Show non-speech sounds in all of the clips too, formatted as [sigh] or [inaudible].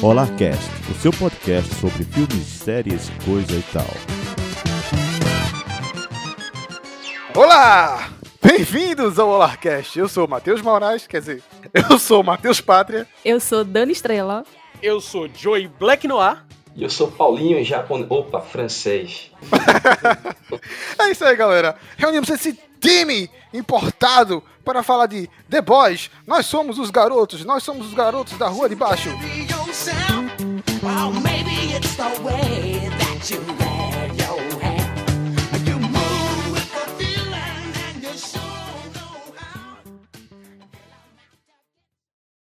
Olarcast, o seu podcast sobre filmes, séries, coisa e tal. Olá! Bem-vindos ao Olarcast. Eu sou o Matheus Moraes, quer dizer, eu sou o Matheus Pátria. Eu sou Dani Estrela. Eu sou Joey Black Noir. E eu sou Paulinho japonês. Opa, francês. [laughs] é isso aí, galera. Reunimos esse time importado para falar de The Boys. Nós somos os garotos, nós somos os garotos da rua de baixo.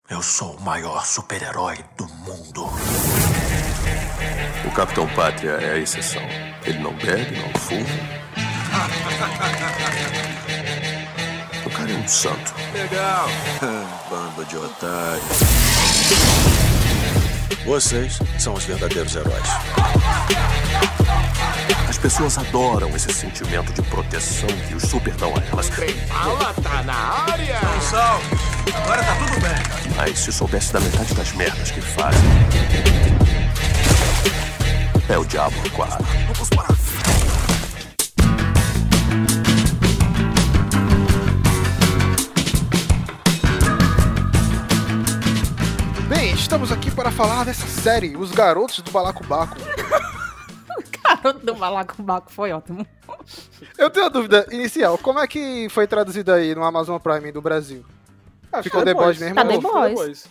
Eu sou o maior super-herói do mundo. O Capitão Pátria é a exceção. Ele não bebe, não fuma. O cara é um santo. Legal. [laughs] Banda de otários. Vocês são os verdadeiros heróis. As pessoas adoram esse sentimento de proteção que os super dão a elas. Fala, tá na área! Não sal. Agora tá tudo bem. Mas se soubesse da metade das merdas que fazem. É o diabo, quase. Vamos parar. Estamos aqui para falar dessa série, Os Garotos do Balacobaco. [laughs] Garoto do Balacobaco foi ótimo. Eu tenho uma dúvida inicial. Como é que foi traduzido aí no Amazon Prime do Brasil? Ah, Ficou The Boys mesmo? Tá The Boys.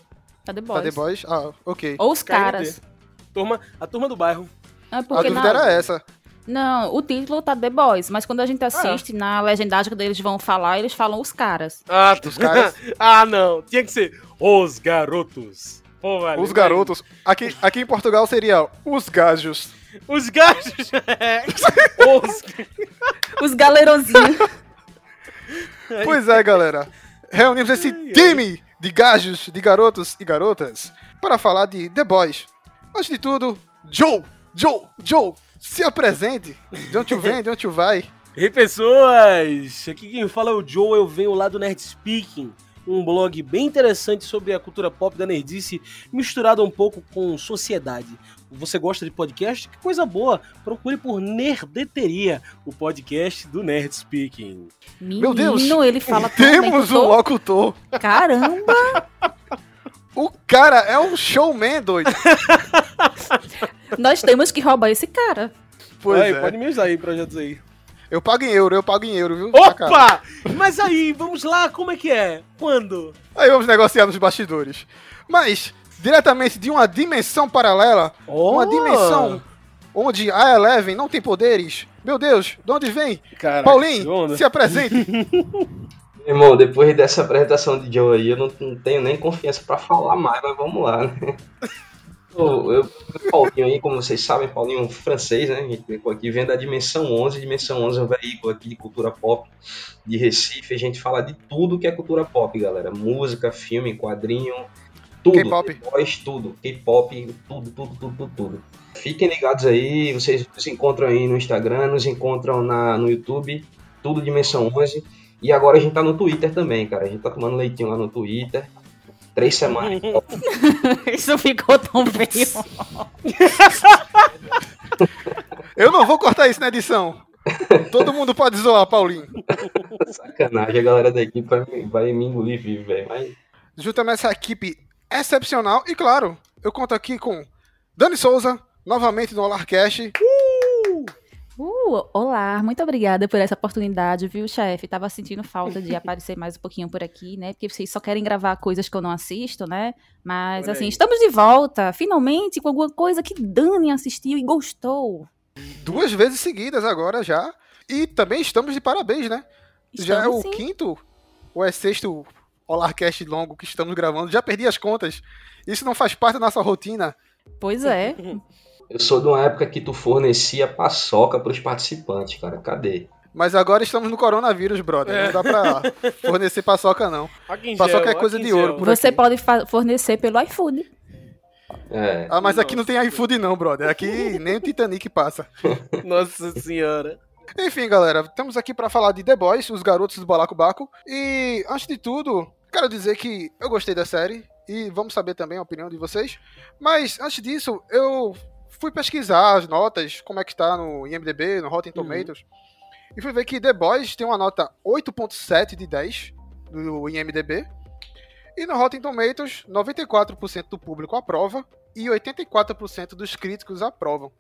Tá The Tá Boys. The Boys? Ah, ok. Ou os caras. Turma, a turma do bairro. É A dúvida na... era essa. Não, o título tá The Boys, mas quando a gente assiste, na legendagem quando eles vão falar, eles falam os caras. Ah, Os caras- [laughs] ah, não. Tinha que ser os garotos. Pô, velho, Os garotos. Aqui, aqui em Portugal seria os gajos. Os gajos. É. [laughs] os. Os galerozinhos. Pois é, galera. Reunimos esse time de gajos, de garotos e garotas para falar de The Boys. Antes de tudo, Joe, Joe, Joe, se apresente. De onde tu vem, de onde tu vai. [laughs] Ei, pessoas! Aqui quem fala é o Joe, eu venho lá do Nerd Speaking, um blog bem interessante sobre a cultura pop da nerdice, misturado um pouco com sociedade. Você gosta de podcast? Que coisa boa! Procure por Nerdeteria, o podcast do Nerd Speaking. Meu Deus, Menino, ele fala Temos um locutor. Caramba! O cara é um showman, doido. [laughs] Nós temos que roubar esse cara. Pois Aí, é. Pode me usar aí, projetos aí. Eu pago em euro, eu pago em euro, viu? Tá. Opa! Mas aí, vamos lá, como é que é? Quando? Aí vamos negociar nos bastidores. Mas, diretamente de uma dimensão paralela, uma Oh! dimensão onde a Eleven não tem poderes. Meu Deus, de onde vem? Caraca, Paulinho, se apresente. [laughs] Irmão, depois dessa apresentação de Joe aí, eu não, não tenho nem confiança pra falar mais, mas vamos lá, né? [laughs] Eu, eu, Paulinho aí, como vocês sabem, Paulinho é um francês, né? A gente veio aqui vem da Dimensão 11. Dimensão 11 é um veículo aqui de cultura pop de Recife. A gente fala de tudo que é cultura pop, galera. Música, filme, quadrinho, tudo. K-pop. Tudo. K-pop, tudo, tudo, tudo, tudo, tudo. Fiquem ligados aí, vocês nos encontram aí no Instagram, nos encontram na, no YouTube, tudo Dimensão 11. E agora a gente tá no Twitter também, cara. A gente tá tomando leitinho lá no Twitter. Três semanas. [laughs] Isso ficou tão feio. [laughs] Eu não vou cortar isso na edição. Todo mundo pode zoar, Paulinho. Sacanagem, a galera da equipe vai, me- vai me engolir vivo, velho. Mas Juntamente essa equipe excepcional. E claro, eu conto aqui com Dani Souza, novamente no Olarcast. Uh, olá, muito obrigada por essa oportunidade, viu, chefe? Tava sentindo falta de aparecer mais um pouquinho por aqui, né? Porque vocês só querem gravar coisas que eu não assisto, né? Mas, assim, estamos de volta, finalmente, com alguma coisa que Dani assistiu e gostou. Duas vezes seguidas agora já. E também estamos de parabéns, né? já é Estamos, o sim. quinto ou é sexto Olarcast longo que estamos gravando. Já perdi as contas. Isso não faz parte da nossa rotina. Pois é. [laughs] eu sou de uma época que tu fornecia paçoca pros participantes, cara. Cadê? Mas agora estamos no coronavírus, brother. Não dá pra fornecer paçoca, não. Paçoca gel, é coisa de ouro, Você aqui. pode fornecer pelo iFood. É. Ah, mas aqui não tem iFood, não, brother. Aqui nem o Titanic passa. [laughs] Nossa senhora. Enfim, galera, estamos aqui pra falar de The Boys, os garotos do Balacobaco. E, antes de tudo, quero dizer que eu gostei da série. e vamos saber também a opinião de vocês. Mas antes disso, eu fui pesquisar as notas, como é que tá no IMDB, no Rotten Tomatoes, e fui ver que The Boys tem uma nota 8.7 de 10 do IMDB. E no Rotten Tomatoes, 94% do público aprova e 84% dos críticos aprovam.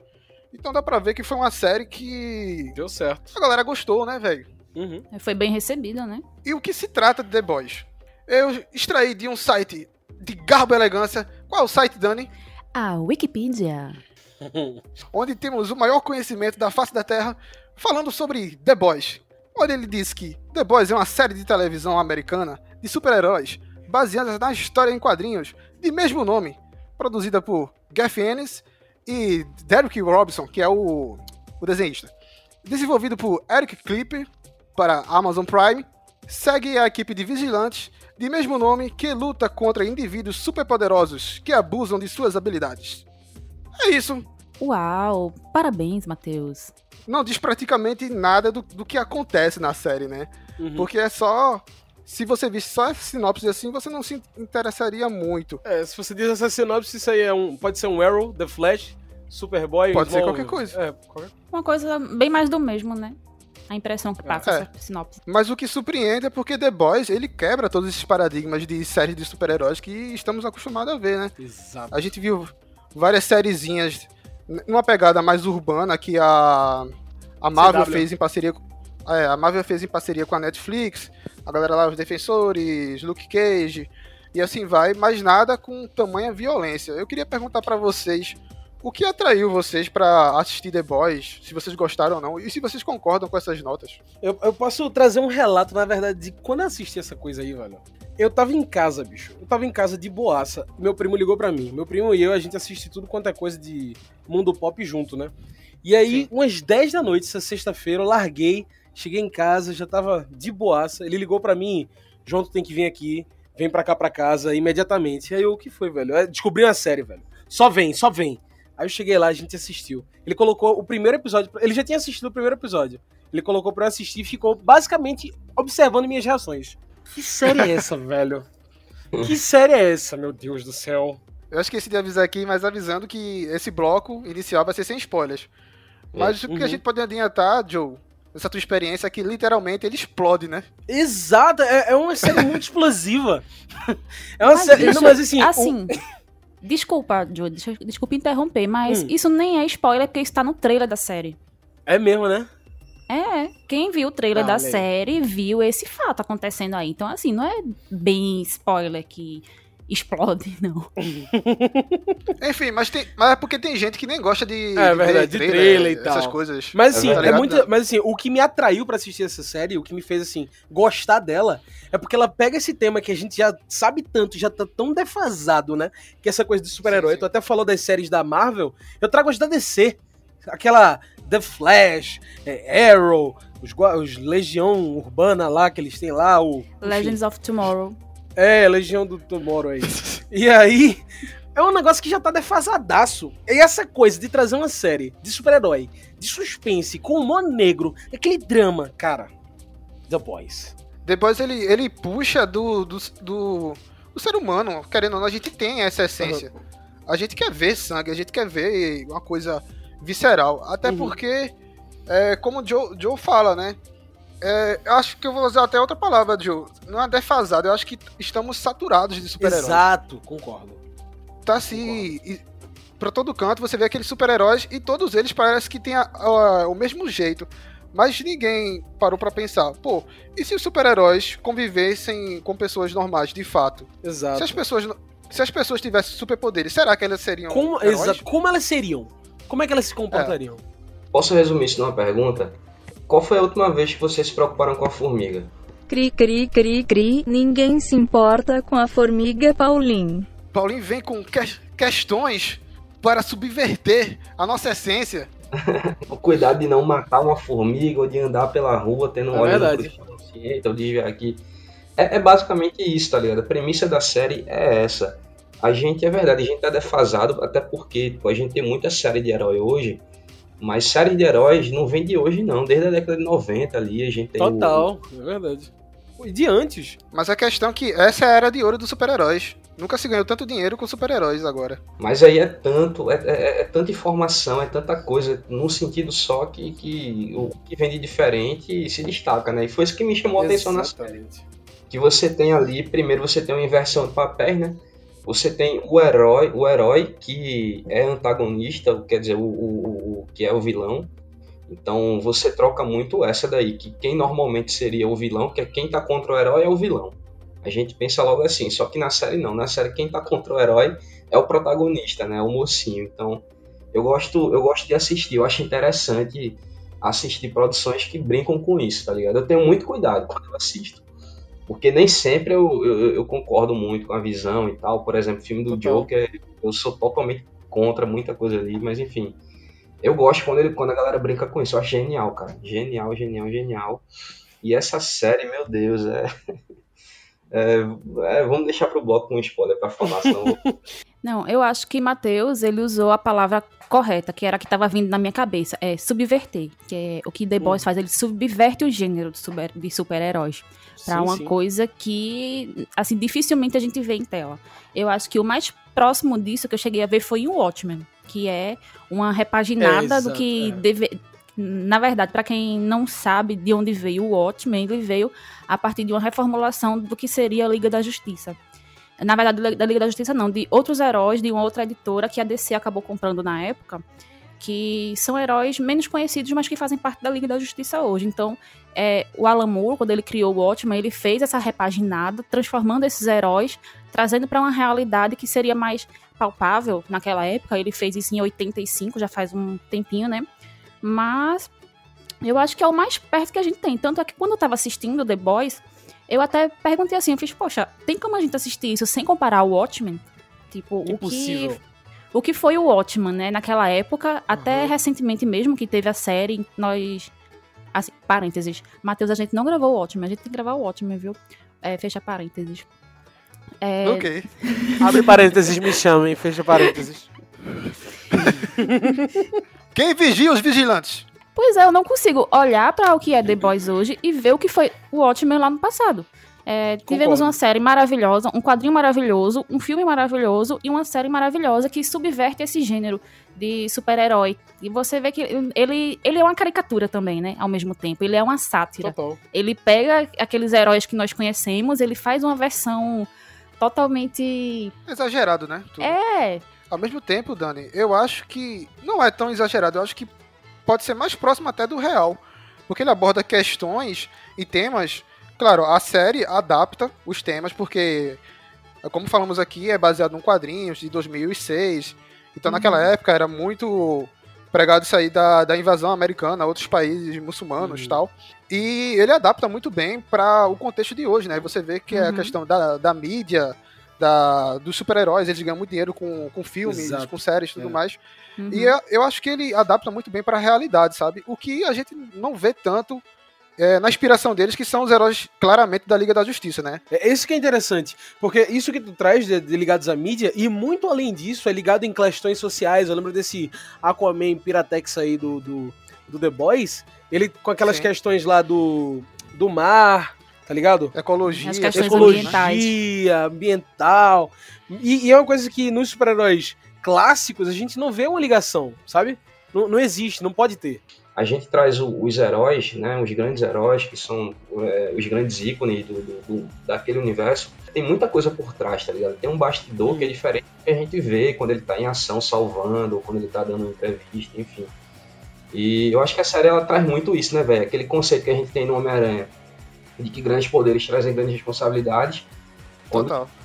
Então dá pra ver que foi uma série que Deu certo. a galera gostou, né, velho? Uhum. Foi bem recebido, né? E o que se trata de The Boys? Eu extraí de um site de garbo e elegância. Qual é o site, Dani? A Wikipedia. [laughs] Onde temos o maior conhecimento da face da Terra falando sobre The Boys. Onde ele diz que The Boys é uma série de televisão americana de super-heróis baseada na história em quadrinhos de mesmo nome, produzida por Garth Ennis e Derek Robinson, que é o, o desenhista. Desenvolvido por Eric Clipper para Amazon Prime, segue a equipe de vigilantes de mesmo nome que luta contra indivíduos superpoderosos que abusam de suas habilidades. É isso. Uau! Parabéns, Matheus. Não diz praticamente nada do, do que acontece na série, né? Uhum. Porque é só. Se você visse só essa sinopse assim, você não se interessaria muito. É, se você diz essa sinopse, isso aí é um, pode ser um Arrow, The Flash, Superboy... Pode ser qualquer coisa. É, qualquer... Uma coisa bem mais do mesmo, né? A impressão que passa É. essa sinopse. Mas o que surpreende é porque The Boys, ele quebra todos esses paradigmas de séries de super-heróis que estamos acostumados a ver, né? Exato. A gente viu várias sériezinhas numa pegada mais urbana que a, a Marvel CW. fez em parceria com. É, a Marvel fez em parceria com a Netflix, a galera lá, os Defensores, Luke Cage, e assim vai, mas nada com tamanha violência. Eu queria perguntar pra vocês o que atraiu vocês pra assistir The Boys, se vocês gostaram ou não, e se vocês concordam com essas notas. Eu, eu posso trazer um relato, na verdade, de quando eu assisti essa coisa aí, velho. Eu tava em casa, bicho. Eu tava em casa de boaça. Meu primo ligou pra mim. Meu primo e eu, a gente assiste tudo quanto é coisa de mundo pop junto, né? E aí, Sim. umas 10 da noite, essa sexta-feira, eu larguei, cheguei em casa, já tava de boaça. Ele ligou pra mim, João, tu tem que vir aqui, vem pra cá pra casa imediatamente. E aí, eu, o que foi, velho? Eu descobri uma série, velho. Só vem, só vem. Aí eu cheguei lá, a gente assistiu. Ele colocou o primeiro episódio, ele já tinha assistido o primeiro episódio. Ele colocou pra eu assistir e ficou basicamente observando minhas reações. Que série é essa, [laughs] velho? Que série é essa, meu Deus do céu? Eu esqueci de avisar aqui, mas avisando que esse bloco inicial vai ser sem spoilers. Mas o que a Uhum. gente pode adiantar, Joe, nessa tua experiência, é que literalmente ele explode, né? Exato, é, é uma série muito [laughs] explosiva. [laughs] É uma Mas série. isso- Não, mas assim. o- assim, desculpa, deixa- desculpa interromper, mas Hum. isso nem é spoiler porque está no trailer da série. É mesmo, né? É, quem viu o trailer Ah, da aí. série viu esse fato acontecendo aí. Então, assim, não é bem spoiler que explode, não. [laughs] Enfim, mas, tem, mas é porque tem gente que nem gosta de, É de ver verdade, de trailer e essas tal. coisas. Mas É assim, é, Tá muito. Mas assim, o que me atraiu pra assistir essa série, o que me fez assim gostar dela, é porque ela pega esse tema que a gente já sabe tanto, já tá tão defasado, né? Que é essa coisa de super-herói. Tu até falou das séries da Marvel. Eu trago as da DC. Aquela The Flash, é, Arrow, os, os Legião Urbana lá que eles têm lá, o. Legends of Tomorrow. É, Legião do Tomorrow aí. e aí, é um negócio que já tá defasadaço. E essa coisa de trazer uma série de super-herói, de suspense, com humor negro, aquele drama, cara. The Boys. Depois ele, ele puxa do, do, do, do ser humano, querendo ou não, a gente tem essa essência. A gente quer ver sangue, a gente quer ver uma coisa visceral. Até Uhum. porque, é, como o Joe, Joe fala, né? É, eu acho que eu vou usar até outra palavra, Joe. Não é defasado, eu acho que estamos saturados de super-heróis. Exato, concordo. Tá assim. e- Pra todo canto você vê aqueles super-heróis e todos eles parecem que têm a- a- o mesmo jeito. Mas ninguém parou pra pensar, pô, e se os super-heróis convivessem com pessoas normais, de fato? Se Exato. as pessoas, se as pessoas tivessem superpoderes, será que elas seriam Como, heróis? exato. Como elas seriam? Como é que elas se comportariam? Posso resumir isso numa pergunta? Qual foi a última vez que vocês se preocuparam com a formiga? Cri cri cri cri, ninguém se importa com a formiga Paulinho. Paulinho vem com que- questões para subverter a nossa essência. [laughs] O cuidado de não matar uma formiga ou de andar pela rua tendo um É olho verdade. no consciente ou de ver aqui. É, é basicamente isso, tá ligado? A premissa da série é essa. A gente, é verdade, a gente tá defasado, até porque tipo, a gente tem muita série de herói hoje, mas série de heróis não vem de hoje, não. Desde a década de 90 ali, a gente tem o- Total, é verdade. E de antes. Mas a questão é que essa é a era de ouro dos super-heróis. Nunca se ganhou tanto dinheiro com super-heróis agora. Mas aí é tanto, é, é, é, tanta informação, é tanta coisa, num sentido só que, que o que vem de diferente se destaca, né? E foi isso que me chamou a atenção na série. Que você tem ali, primeiro você tem uma inversão de papéis, né? Você tem o herói, o herói que é antagonista, quer dizer, o, o, o que é o vilão. Então você troca muito essa daí, que quem normalmente seria o vilão, que é quem tá contra o herói é o vilão. A gente pensa logo assim, só que na série não. Na série quem tá contra o herói é o protagonista, né? O mocinho. Então, eu gosto, eu gosto de assistir, eu acho interessante assistir produções que brincam com isso, tá ligado? Eu tenho muito cuidado quando eu assisto. Porque nem sempre eu, eu, eu concordo muito com a visão e tal. Por exemplo, o filme do Total. Joker, eu sou totalmente contra muita coisa ali, mas enfim. Eu gosto quando, ele, quando a galera brinca com isso. Eu acho genial, cara. Genial, genial, genial. E essa série, meu Deus, é. [laughs] É, é, vamos deixar pro bloco um spoiler pra falar, senão... [laughs] Não, eu acho que Matheus, ele usou a palavra correta, que era a que estava vindo na minha cabeça. É subverter, que é o que The Boys hum. faz, ele subverte o gênero de, super, de super-heróis para uma sim. coisa que, assim, dificilmente a gente vê em tela. Eu acho que o mais próximo disso que eu cheguei a ver foi em Watchmen, que é uma repaginada é, do que é. deve, na verdade, para quem não sabe de onde veio o Watchmen, ele veio a partir de uma reformulação do que seria a Liga da Justiça. Na verdade, da Liga da Justiça não, de outros heróis de uma outra editora que a DC acabou comprando na época, que são heróis menos conhecidos, mas que fazem parte da Liga da Justiça hoje. Então, é, o Alan Moore, quando ele criou o Watchmen, ele fez essa repaginada, transformando esses heróis, trazendo para uma realidade que seria mais palpável naquela época. Ele fez isso em 85, já faz um tempinho, né? Mas eu acho que é o mais perto que a gente tem. Tanto é que quando eu tava assistindo The Boys, eu até perguntei assim, eu fiz, poxa, tem como a gente assistir isso sem comparar o Watchmen? Tipo, o que o que foi o Watchmen, né, naquela época, uhum. até recentemente mesmo que teve a série, nós assim, parênteses. Matheus, a gente não gravou o Watchmen, a gente tem que gravar o Watchmen, viu? É, fecha parênteses. É... Ok. [laughs] Abre parênteses, me chamem, fecha parênteses. [laughs] Quem vigia os vigilantes? Pois é, eu não consigo olhar para o que é The Boys hoje e ver o que foi o Watchmen lá no passado. É, tivemos uma série maravilhosa, um quadrinho maravilhoso, um filme maravilhoso e uma série maravilhosa que subverte esse gênero de super-herói. E você vê que ele, ele é uma caricatura também, né? Ao mesmo tempo. Ele é uma sátira. Total. Ele pega aqueles heróis que nós conhecemos, ele faz uma versão totalmente. Exagerado, né? Tudo. É. Ao mesmo tempo, Dani, eu acho que não é tão exagerado. Eu acho que pode ser mais próximo até do real. Porque ele aborda questões e temas. Claro, a série adapta os temas, porque, como falamos aqui, é baseado em quadrinhos de 2006. Então, uhum. naquela época, era muito pregado isso aí da, da invasão americana a outros países muçulmanos e uhum. tal. E ele adapta muito bem para o contexto de hoje, né? Você vê que uhum. é a uhum. questão da, da mídia, da, dos super-heróis, eles ganham muito dinheiro com, com filmes, Exato. com séries e tudo é. mais. Uhum. E eu, eu acho que ele adapta muito bem para a realidade, sabe? O que a gente não vê tanto é, na inspiração deles, que são os heróis claramente da Liga da Justiça, né? É isso que é interessante, porque isso que tu traz de, de, ligados à mídia, e muito além disso, é ligado em questões sociais. Eu lembro desse Aquaman Piratex aí do, do, do The Boys, ele com aquelas Sim. questões lá do, do mar, tá ligado? Ecologia, ecologia ambiental. E, e, é uma coisa que nos super-heróis clássicos a gente não vê uma ligação, sabe? Não, não existe, não pode ter. A gente traz o, os heróis, né, os grandes heróis, que são é, os grandes ícones do, do, do, daquele universo. Tem muita coisa por trás, tá ligado? Tem um bastidor que é diferente do que a gente vê quando ele tá em ação salvando, ou quando ele tá dando entrevista, enfim. E eu acho que a série ela traz muito isso, né, velho? Aquele conceito que a gente tem no Homem-Aranha de que grandes poderes trazem grandes responsabilidades.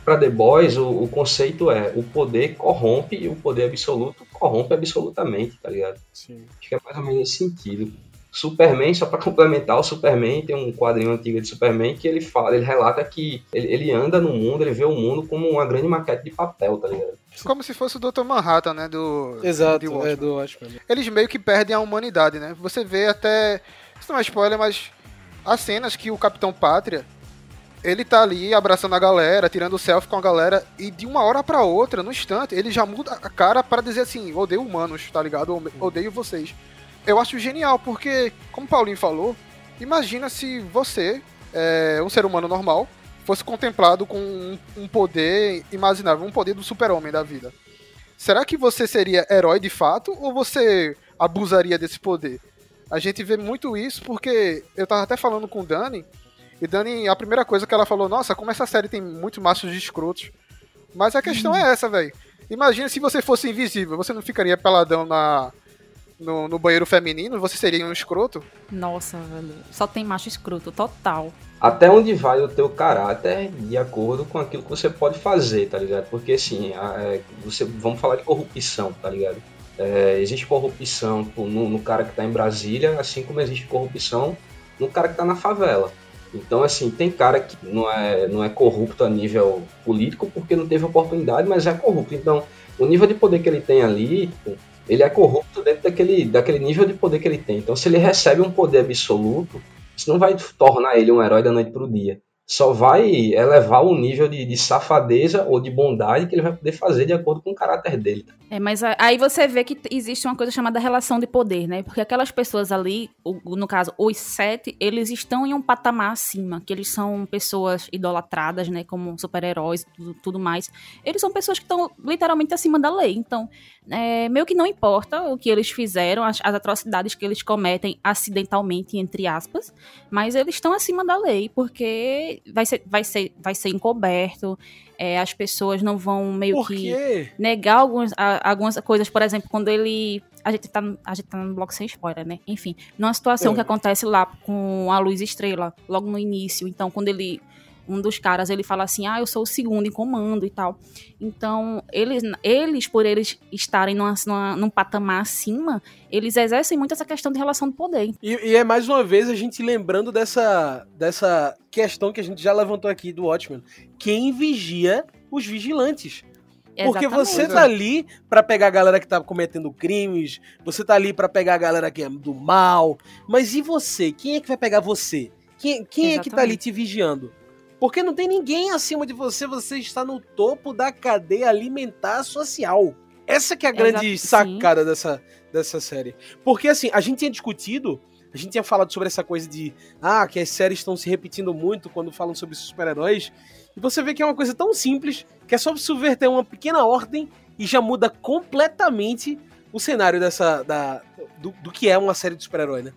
Para The Boys, o, o, conceito é o poder corrompe e o poder absoluto corrompe absolutamente, tá ligado? Sim. Acho que é mais ou menos esse sentido. Superman, só para complementar, o Superman tem um quadrinho antigo de Superman que ele fala, ele relata que ele, ele, anda no mundo, ele vê o mundo como uma grande maquete de papel, tá ligado? Como se fosse o Dr. Manhattan, né? Do, Exato, do é do Watchmen. Eles meio que perdem a humanidade, né? Você vê até. Isso não é spoiler, mas as cenas que o Capitão Pátria ele tá ali abraçando a galera, tirando selfie com a galera, e de uma hora para outra, no instante, ele já muda a cara para dizer assim: odeio humanos, tá ligado? Odeio vocês. Eu acho genial, porque, como o Paulinho falou, imagina se você, é, um ser humano normal, fosse contemplado com um, um poder imaginável, um poder do super-homem da vida. Será que você seria herói de fato ou você abusaria desse poder? A gente vê muito isso porque eu tava até falando com o Dani, e Dani, a primeira coisa que ela falou, nossa, como essa série tem muito machos de escrotos. Mas a questão hum. é essa, velho. Imagina se você fosse invisível, você não ficaria peladão na, no, no, banheiro feminino, você seria um escroto? Nossa, velho. Só tem macho escroto, total. Até onde vai o teu caráter de acordo com aquilo que você pode fazer, tá ligado? Porque assim, é, você, vamos falar de corrupção, tá ligado? É, existe corrupção no, no, cara que tá em Brasília, assim como existe corrupção no cara que tá na favela. Então, assim, tem cara que não é, não é corrupto a nível político porque não teve oportunidade, mas é corrupto. Então, o nível de poder que ele tem ali, ele é corrupto dentro daquele, daquele nível de poder que ele tem. Então, se ele recebe um poder absoluto, isso não vai tornar ele um herói da noite para o dia só vai elevar o nível de, de, safadeza ou de bondade que ele vai poder fazer de acordo com o caráter dele. É, mas aí você vê que existe uma coisa chamada relação de poder, né? Porque aquelas pessoas ali, no caso, os sete, eles estão em um patamar acima, que eles são pessoas idolatradas, né? Como super-heróis e tudo, tudo, mais. Eles são pessoas que estão literalmente acima da lei. Então, é, meio que não importa o que eles fizeram, as, as atrocidades que eles cometem acidentalmente, entre aspas, mas eles estão acima da lei, porque vai ser, vai ser, vai ser encoberto, é, as pessoas não vão meio que negar algumas, a, algumas coisas, por exemplo, quando ele. A gente, tá, a gente tá no bloco sem spoiler, né? Enfim, numa situação é. que acontece lá com a luz estrela, logo no início. Então, quando ele um dos caras ele fala assim: ah, eu sou o segundo em comando e tal. Então, eles, eles por eles estarem numa, numa, num patamar acima, eles exercem muito essa questão de relação de poder. E, e, é mais uma vez a gente lembrando dessa, dessa questão que a gente já levantou aqui do Watchmen: quem vigia os vigilantes? Porque Exatamente. você tá ali para pegar a galera que tá cometendo crimes, você tá ali para pegar a galera que é do mal, mas e você? Quem é que vai pegar você? Quem, quem é que tá ali te vigiando? Porque não tem ninguém acima de você, você está no topo da cadeia alimentar social. Essa que é a grande Exato, sacada dessa, dessa série. Porque assim, a gente tinha discutido, a gente tinha falado sobre essa coisa de ah, que as séries estão se repetindo muito quando falam sobre super-heróis. E você vê que é uma coisa tão simples, que é só subverter uma pequena ordem e já muda completamente o cenário dessa da, do, do que é uma série de super-herói, né?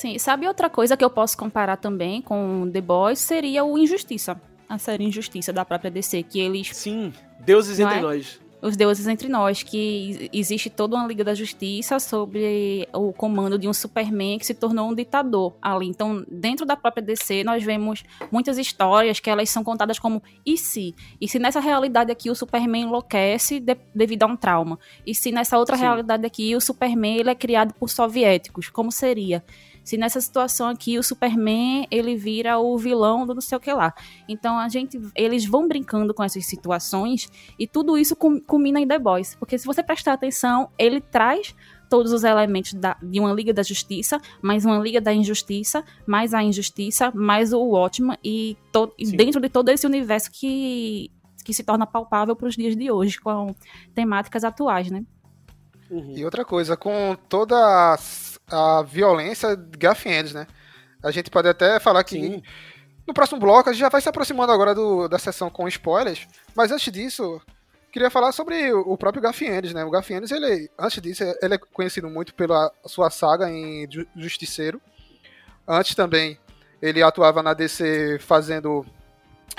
Sim, sabe outra coisa que eu posso comparar também com The Boys seria o Injustiça. A série Injustiça da própria DC, que eles. Sim, deuses entre é? nós. Os deuses entre nós, que existe toda uma Liga da Justiça sobre o comando de um Superman que se tornou um ditador ali. Então, dentro da própria DC, nós vemos muitas histórias que elas são contadas como e se? E se nessa realidade aqui o Superman enlouquece de, devido a um trauma? E se nessa outra Sim. realidade aqui o Superman ele é criado por soviéticos? Como seria? Se nessa situação aqui o Superman ele vira o vilão do não sei o que lá. Então a gente, eles vão brincando com essas situações e tudo isso culmina em The Boys, porque se você prestar atenção, ele traz todos os elementos da, de uma Liga da Justiça, mais uma Liga da Injustiça, mais a Injustiça, mais o Watchman e, to, e dentro de todo esse universo que, que se torna palpável para os dias de hoje, com temáticas atuais, né? Uhum. E outra coisa, com toda a violência de Gafiennes, né? A gente pode até falar que Sim. no próximo bloco a gente já vai se aproximando agora do, da sessão com spoilers, mas antes disso, queria falar sobre o próprio Gafiennes, né? O Gafiennes, ele, antes disso, ele é conhecido muito pela sua saga em Justiceiro. Antes também, ele atuava na DC fazendo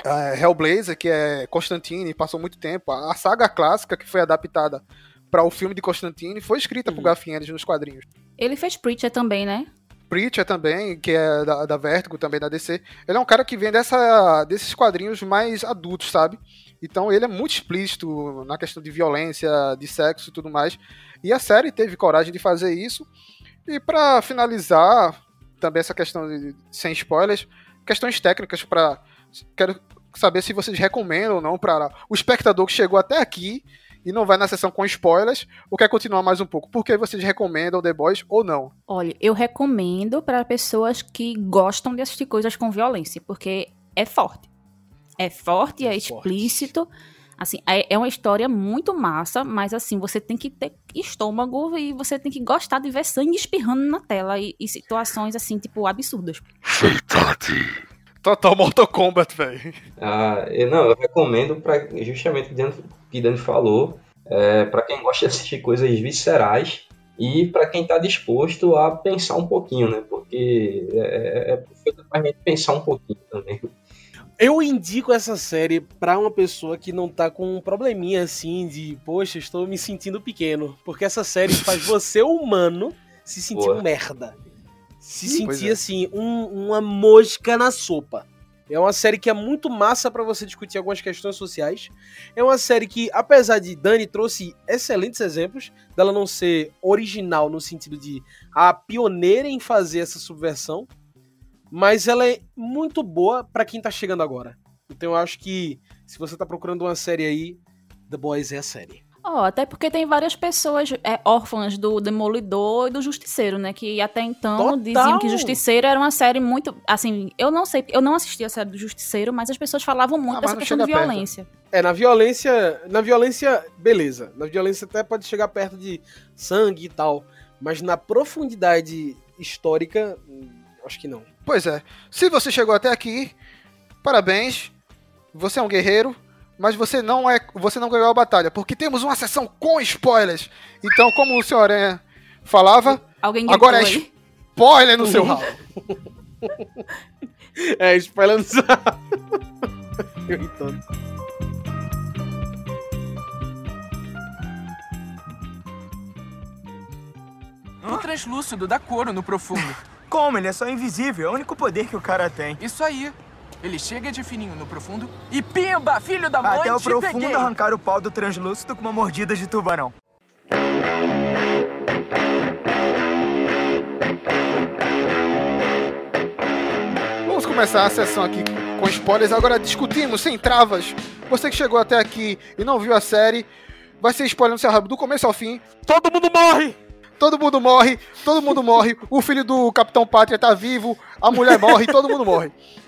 uh, Hellblazer, que é Constantine, passou muito tempo. A saga clássica que foi adaptada para o filme de Constantine foi escrita uhum. por Gafiennes nos quadrinhos. Ele fez Preacher também, né? Preacher também, que é da, da Vertigo, também da DC. Ele é um cara que vem dessa, desses quadrinhos mais adultos, sabe? Então ele é muito explícito na questão de violência, de sexo e tudo mais. E a série teve coragem de fazer isso. E para finalizar, também essa questão de, sem spoilers, questões técnicas para quero saber se vocês recomendam ou não para o espectador que chegou até aqui e não vai na sessão com spoilers ou quer continuar mais um pouco? Por que vocês recomendam The Boys ou não? Olha, eu recomendo para pessoas que gostam de assistir coisas com violência, porque é forte. É forte, é, é explícito. Assim, é, é uma história muito massa, mas assim, você tem que ter estômago e você tem que gostar de ver sangue espirrando na tela e, e situações assim, tipo, absurdas. Fatality. Total Mortal Kombat, velho. Ah, eu, não, eu recomendo para justamente o que Dani falou, é, para quem gosta de assistir coisas viscerais e para quem está disposto a pensar um pouquinho, né? Porque é, é feito pra gente pensar um pouquinho também. Eu indico essa série para uma pessoa que não tá com um probleminha assim de, poxa, estou me sentindo pequeno. Porque essa série faz [laughs] você, humano, se sentir um merda. Se sentir, é. assim, um, uma mosca na sopa. É uma série que é muito massa para você discutir algumas questões sociais. É uma série que, apesar de Dani trouxe excelentes exemplos dela não ser original no sentido de a pioneira em fazer essa subversão, mas ela é muito boa para quem tá chegando agora. Então eu acho que se você tá procurando uma série aí, The Boys é a série. Oh, até porque tem várias pessoas é, órfãs do Demolidor e do Justiceiro, né? Que até então Total. diziam que Justiceiro era uma série muito. Assim, eu não sei, eu não assisti a série do Justiceiro, mas as pessoas falavam muito ah, dessa questão de violência. Perto. É, na violência. Na violência, beleza. Na violência até pode chegar perto de sangue e tal. Mas na profundidade histórica, acho que não. Pois é. Se você chegou até aqui, parabéns. Você é um guerreiro mas você não é, você não ganhou a batalha, porque temos uma sessão com spoilers. Então, como o senhor Aranha falava, agora [laughs] é spoiler no seu rabo. é, spoiler no seu Eu entendo. O translúcido dá couro no profundo. Como? Ele é só invisível. É o único poder que o cara tem. Isso aí. Ele chega de fininho no profundo e pimba, filho da mãe, Até o profundo peguei. arrancar o pau do translúcido com uma mordida de tubarão. Vamos começar a sessão aqui com spoilers. Agora discutimos sem travas. Você que chegou até aqui e não viu a série, vai ser spoiler no seu rabo do começo ao fim. Todo mundo morre! todo mundo morre, todo mundo morre, o filho do Capitão Pátria tá vivo, a mulher morre, todo mundo morre. [laughs]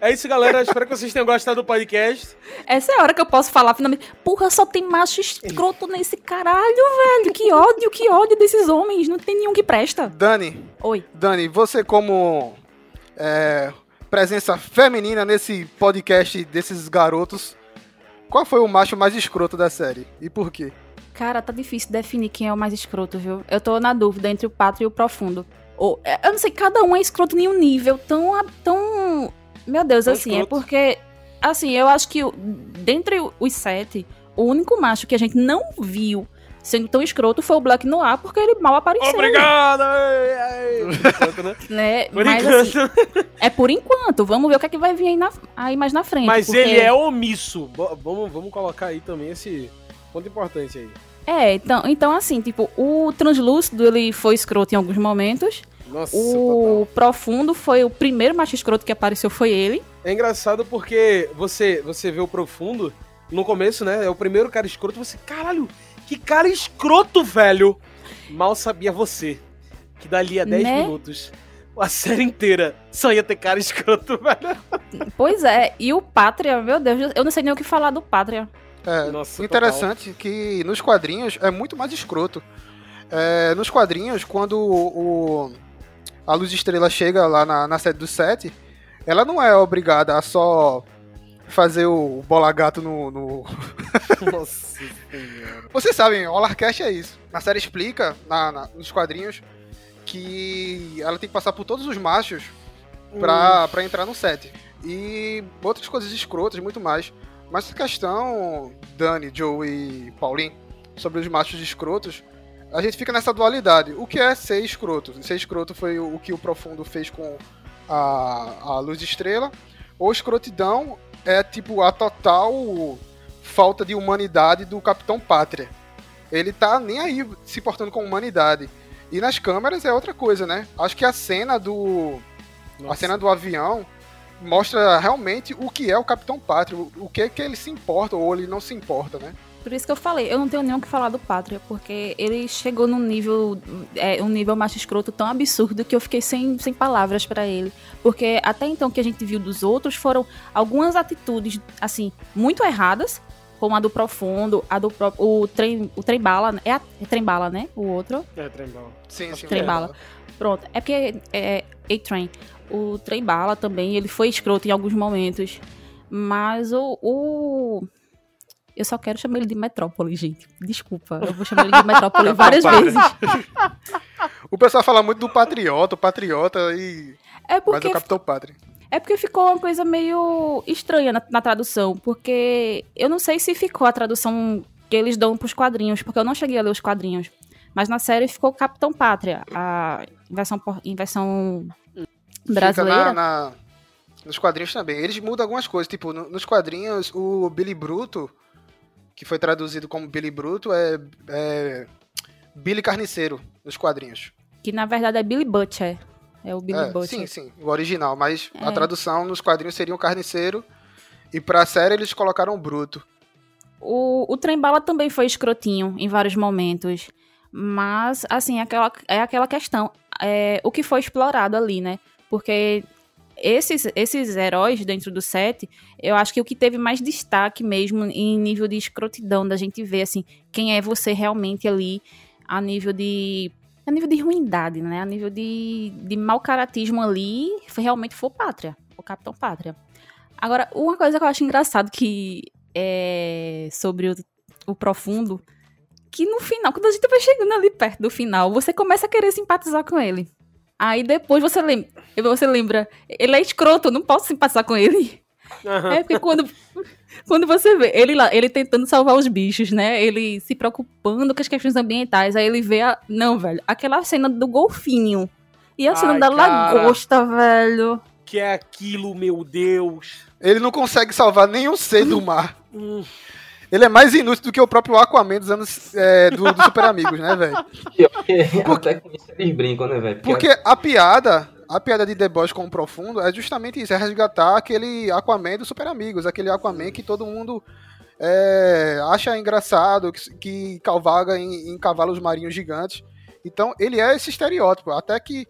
É isso, galera. Espero que vocês tenham gostado do podcast. Essa é a hora que eu posso falar finalmente. Porra, só tem macho escroto nesse caralho, velho. Que ódio, que ódio desses homens. Não tem nenhum que presta. Dani. Oi. Dani, você como é, presença feminina nesse podcast desses garotos, qual foi o macho mais escroto da série? E por quê? Cara, tá difícil definir quem é o mais escroto, viu? Eu tô na dúvida entre o Pátrio e o Profundo. Ou, é, eu não sei, cada um é escroto em um nível tão. tão meu Deus, tão assim, é escroto. é porque. Assim, eu acho que dentre os sete, o único macho que a gente não viu sendo tão escroto foi o Black Noir, porque ele mal apareceu. Obrigado! [laughs] né? Mas assim, é por enquanto. Vamos ver o que é que vai vir aí, na, aí mais na frente. Mas porque... ele é omisso. Vamos, vamos colocar aí também esse Ponto importante aí. É, então, então assim, tipo, o translúcido ele foi escroto em alguns momentos. Nossa, o total. profundo foi o primeiro macho escroto que apareceu foi ele. É engraçado porque você você vê o profundo no começo, né? É o primeiro cara escroto, você, caralho, que cara escroto, velho. Mal sabia você que dali a 10 né? minutos a série inteira só ia ter cara escroto, [laughs] velho. Pois é, e o Pátria, meu Deus, eu não sei nem o que falar do Pátria. É, Nossa, interessante total. que nos quadrinhos é muito mais escroto. É, nos quadrinhos, quando o, o, a Luz Estrela chega lá na, na sede do set, ela não é obrigada a só fazer o bola gato no. no... [laughs] Nossa senhora. Vocês sabem, o Olarcast é isso. Na série explica, na, na, nos quadrinhos, que ela tem que passar por todos os machos pra, hum. pra entrar no set. E outras coisas escrotas, muito mais. Mas essa questão, Dani, Joe e Paulinho, sobre os machos escrotos, a gente fica nessa dualidade. O que é ser escroto? Ser escroto foi o que o Profundo fez com a, a Luz Estrela. Ou escrotidão é tipo a total falta de humanidade do Capitão Pátria. Ele tá nem aí se portando com humanidade. E nas câmeras é outra coisa, né? Acho que a cena do. Nossa. A cena do avião mostra realmente o que é o Capitão Pátria, o que é que ele se importa ou ele não se importa, né? Por isso que eu falei, eu não tenho nem o que falar do Pátria, porque ele chegou num nível, é, um nível mais escroto tão absurdo que eu fiquei sem, sem palavras para ele. Porque até então que a gente viu dos outros foram algumas atitudes, assim, muito erradas, como a do Profundo, a do próprio, o trem, o trem bala, é, a, é trem bala, né? O outro. É trem bala. Sim, sim. Trem bala. Pronto, é porque é, é A-Train. o Trem Bala também, ele foi escroto em alguns momentos. Mas o, o... Eu só quero chamar ele de Metrópole, gente. Desculpa, eu vou chamar ele de Metrópole [laughs] várias vezes. o pessoal fala muito do Patriota, o Patriota e... É porque... Mas o Capitão Pátria. É porque ficou uma coisa meio estranha na, na, tradução, porque eu não sei se ficou a tradução que eles dão pros quadrinhos, porque eu não cheguei a ler os quadrinhos. Mas na série ficou Capitão Pátria, a versão, em versão brasileira. Na, na, nos quadrinhos também. Eles mudam algumas coisas. Tipo, no, nos quadrinhos, o Billy Bruto, que foi traduzido como Billy Bruto, é, é Billy Carniceiro nos quadrinhos. Que na verdade é Billy Butcher. É o Billy é, Butcher. Sim, sim, o original. Mas é. a tradução nos quadrinhos seria um carniceiro. E pra série eles colocaram bruto. O, o Trem Bala também foi escrotinho em vários momentos. Mas, assim, é aquela, é aquela questão. É, o que foi explorado ali, né? Porque esses, esses heróis dentro do set, eu acho que o que teve mais destaque mesmo em nível de escrotidão, da gente ver, assim, quem é você realmente ali a nível de a nível de ruindade, né? A nível de, de mau caratismo ali, realmente foi o Pátria, o Capitão Pátria. Agora, uma coisa que eu acho engraçado que é sobre o, o profundo, que no final, quando a gente vai chegando ali perto do final, você começa a querer simpatizar com ele. Aí depois você lembra, você lembra, ele é escroto, eu não posso simpatizar com ele. Uhum. É porque quando, quando você vê ele lá, ele tentando salvar os bichos, né? Ele se preocupando com as questões ambientais. Aí ele vê a. Não, velho. Aquela cena do golfinho. E a cena Ai, da cara. lagosta, velho. Que é aquilo, meu Deus. Ele não consegue salvar nenhum ser do mar. Ele é mais inútil do que o próprio Aquaman dos anos é, do, do Super Amigos, né, velho? Até com isso eles brincam, né, velho? Porque, porque a piada a piada de The Boys com o Profundo é justamente isso, é resgatar aquele Aquaman do Super Amigos, aquele Aquaman que todo mundo é, acha engraçado, que, que calvaga em, em, cavalos marinhos gigantes. Então, ele é esse estereótipo, até que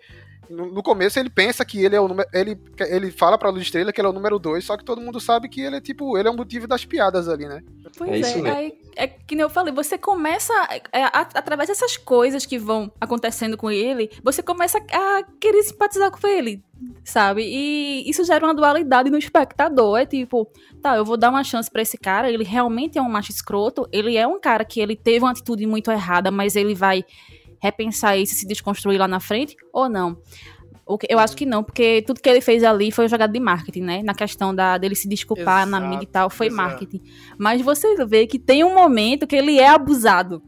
no, no começo ele pensa que ele é o número, ele, ele fala pra Luz Estrela que ele é o número 2, só que todo mundo sabe que ele é tipo, ele é o motivo das piadas ali, né? Pois é, é, aí, é que nem eu falei, você começa, é, a, através dessas coisas que vão acontecendo com ele, você começa a querer simpatizar com ele, sabe? E isso gera uma dualidade no espectador. É tipo, tá, eu vou dar uma chance para esse cara, ele realmente é um macho escroto, ele é um cara que ele teve uma atitude muito errada, mas ele vai repensar isso e se desconstruir lá na frente, ou não? Eu acho que não, porque tudo que ele fez ali foi jogado de marketing, né? Na questão da, dele se desculpar Exato, na mídia e tal, foi exato. marketing. Mas você vê que tem um momento que ele é abusado.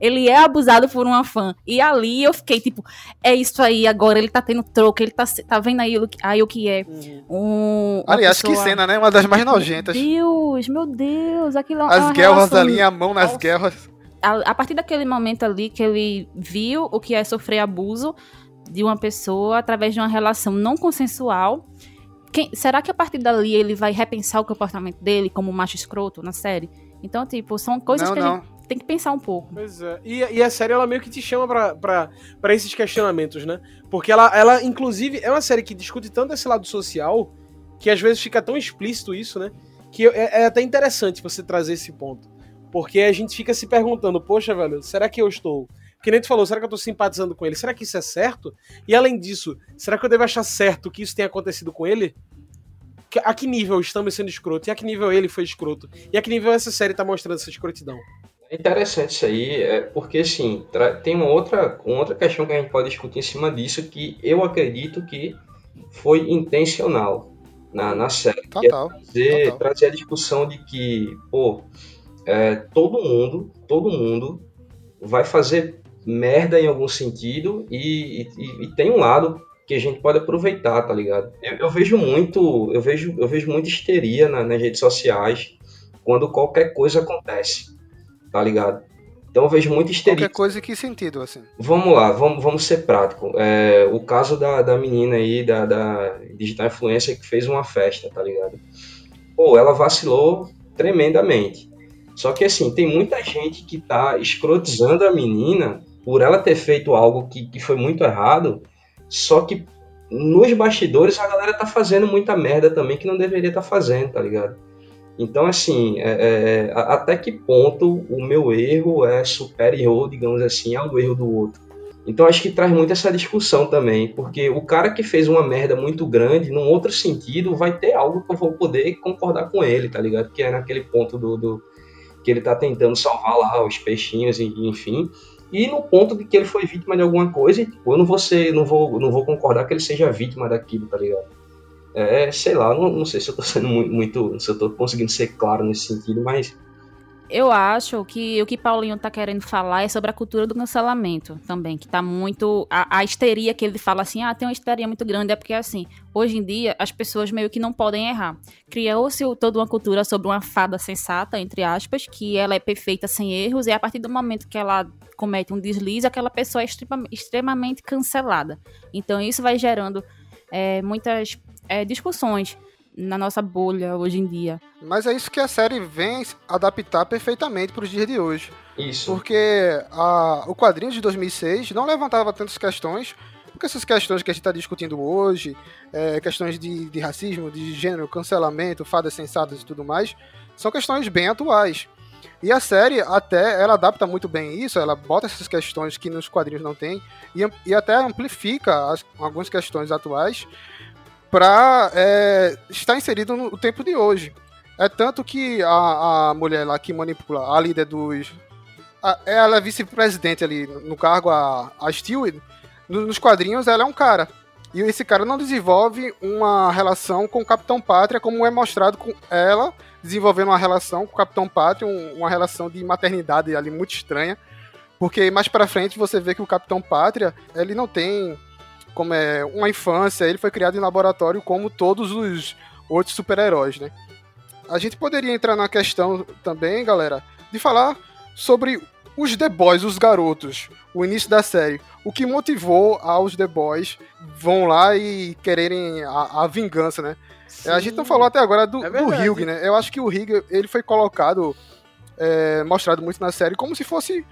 Ele é abusado por uma fã. E ali eu fiquei, tipo, é isso aí, agora ele tá tendo troco, ele tá, tá vendo aí, aí o que é. Uhum. Um, Aliás, pessoa... que cena, né? Uma das mais nojentas. Meu Deus, meu Deus, aquilo é As guerras relação... ali, a mão nas Nossa. guerras. A, a partir daquele momento ali que ele viu o que é sofrer abuso, de uma pessoa através de uma relação não consensual. Quem, será que a partir dali ele vai repensar o comportamento dele como macho escroto na série? Então, tipo, são coisas não, que não. a gente tem que pensar um pouco. Pois é. E, e a série, ela meio que te chama pra, esses questionamentos, né? Porque ela, ela, inclusive, é uma série que discute tanto esse lado social que às vezes fica tão explícito isso, né? Que é, é até interessante você trazer esse ponto. Porque a gente fica se perguntando, poxa, velho, será que eu estou que nem tu falou, será que eu tô simpatizando com ele? Será que isso é certo? E além disso, será que eu devo achar certo que isso tenha acontecido com ele? A que nível estamos sendo escroto? E a que nível ele foi escroto? E a que nível essa série tá mostrando essa escrotidão? É interessante isso aí, é porque assim, tem uma outra, uma outra questão que a gente pode discutir em cima disso que eu acredito que foi intencional na, na série. É total, é trazer, total. trazer a discussão de que, pô, é, todo mundo, todo mundo vai fazer merda em algum sentido e, e, e, tem um lado que a gente pode aproveitar, tá ligado? Eu, eu vejo muito, eu vejo, eu vejo muita histeria na, nas redes sociais quando qualquer coisa acontece, tá ligado? Então eu vejo muita histeria. Qualquer coisa que sentido, assim. Vamos lá, vamos, vamos ser prático. É, o caso da, da menina aí, da, da digital influencer que fez uma festa, tá ligado? Pô, ela vacilou tremendamente. Só que assim, tem muita gente que tá escrotizando a menina por ela ter feito algo que, que foi muito errado, só que nos bastidores a galera tá fazendo muita merda também que não deveria estar tá fazendo, tá ligado? Então, assim, é, é, até que ponto o meu erro é superior, digamos assim, ao erro do outro? Então acho que traz muito essa discussão também, porque o cara que fez uma merda muito grande, num outro sentido, vai ter algo que eu vou poder concordar com ele, tá ligado? Que é naquele ponto do, do que ele tá tentando salvar lá os peixinhos, e, enfim. E no ponto de que ele foi vítima de alguma coisa, tipo, eu não vou ser, não vou, não vou concordar que ele seja vítima daquilo, tá ligado? É, sei lá, não, não sei se eu tô sendo muito, muito, se eu tô conseguindo ser claro nesse sentido, mas eu acho que o que Paulinho tá querendo falar é sobre a cultura do cancelamento também, que tá muito. A, a histeria que ele fala assim, ah, tem uma histeria muito grande, é porque assim, hoje em dia as pessoas meio que não podem errar. Criou-se toda uma cultura sobre uma fada sensata, entre aspas, que ela é perfeita sem erros, e a partir do momento que ela comete um deslize, aquela pessoa é extremamente cancelada. Então isso vai gerando é, muitas é, discussões na nossa bolha hoje em dia. Mas é isso que a série vem adaptar perfeitamente para os dias de hoje. Isso. Porque a, o quadrinho de 2006 não levantava tantas questões, porque essas questões que a gente está discutindo hoje, é, questões de, de racismo, de gênero, cancelamento, fadas sensatas e tudo mais, são questões bem atuais. E a série até ela adapta muito bem isso, ela bota essas questões que nos quadrinhos não tem e, e até amplifica as, algumas questões atuais para é, estar inserido no tempo de hoje. É tanto que a, a mulher lá que manipula, a líder dos. A, ela é vice-presidente ali no cargo, a, a Stewart, nos quadrinhos ela é um cara. E esse cara não desenvolve uma relação com o Capitão Pátria, como é mostrado com ela desenvolvendo uma relação com o Capitão Pátria, um, uma relação de maternidade ali muito estranha. Porque mais para frente você vê que o Capitão Pátria, ele não tem como é uma infância, ele foi criado em laboratório como todos os outros super-heróis, né? A gente poderia entrar na questão também, galera, de falar sobre os The Boys, os garotos, o início da série. O que motivou aos The Boys vão lá e quererem a, a vingança, né? Sim. A gente não falou até agora do, é do Hugh, né? Eu acho que o Hugh, ele foi colocado, é, mostrado muito na série, como se fosse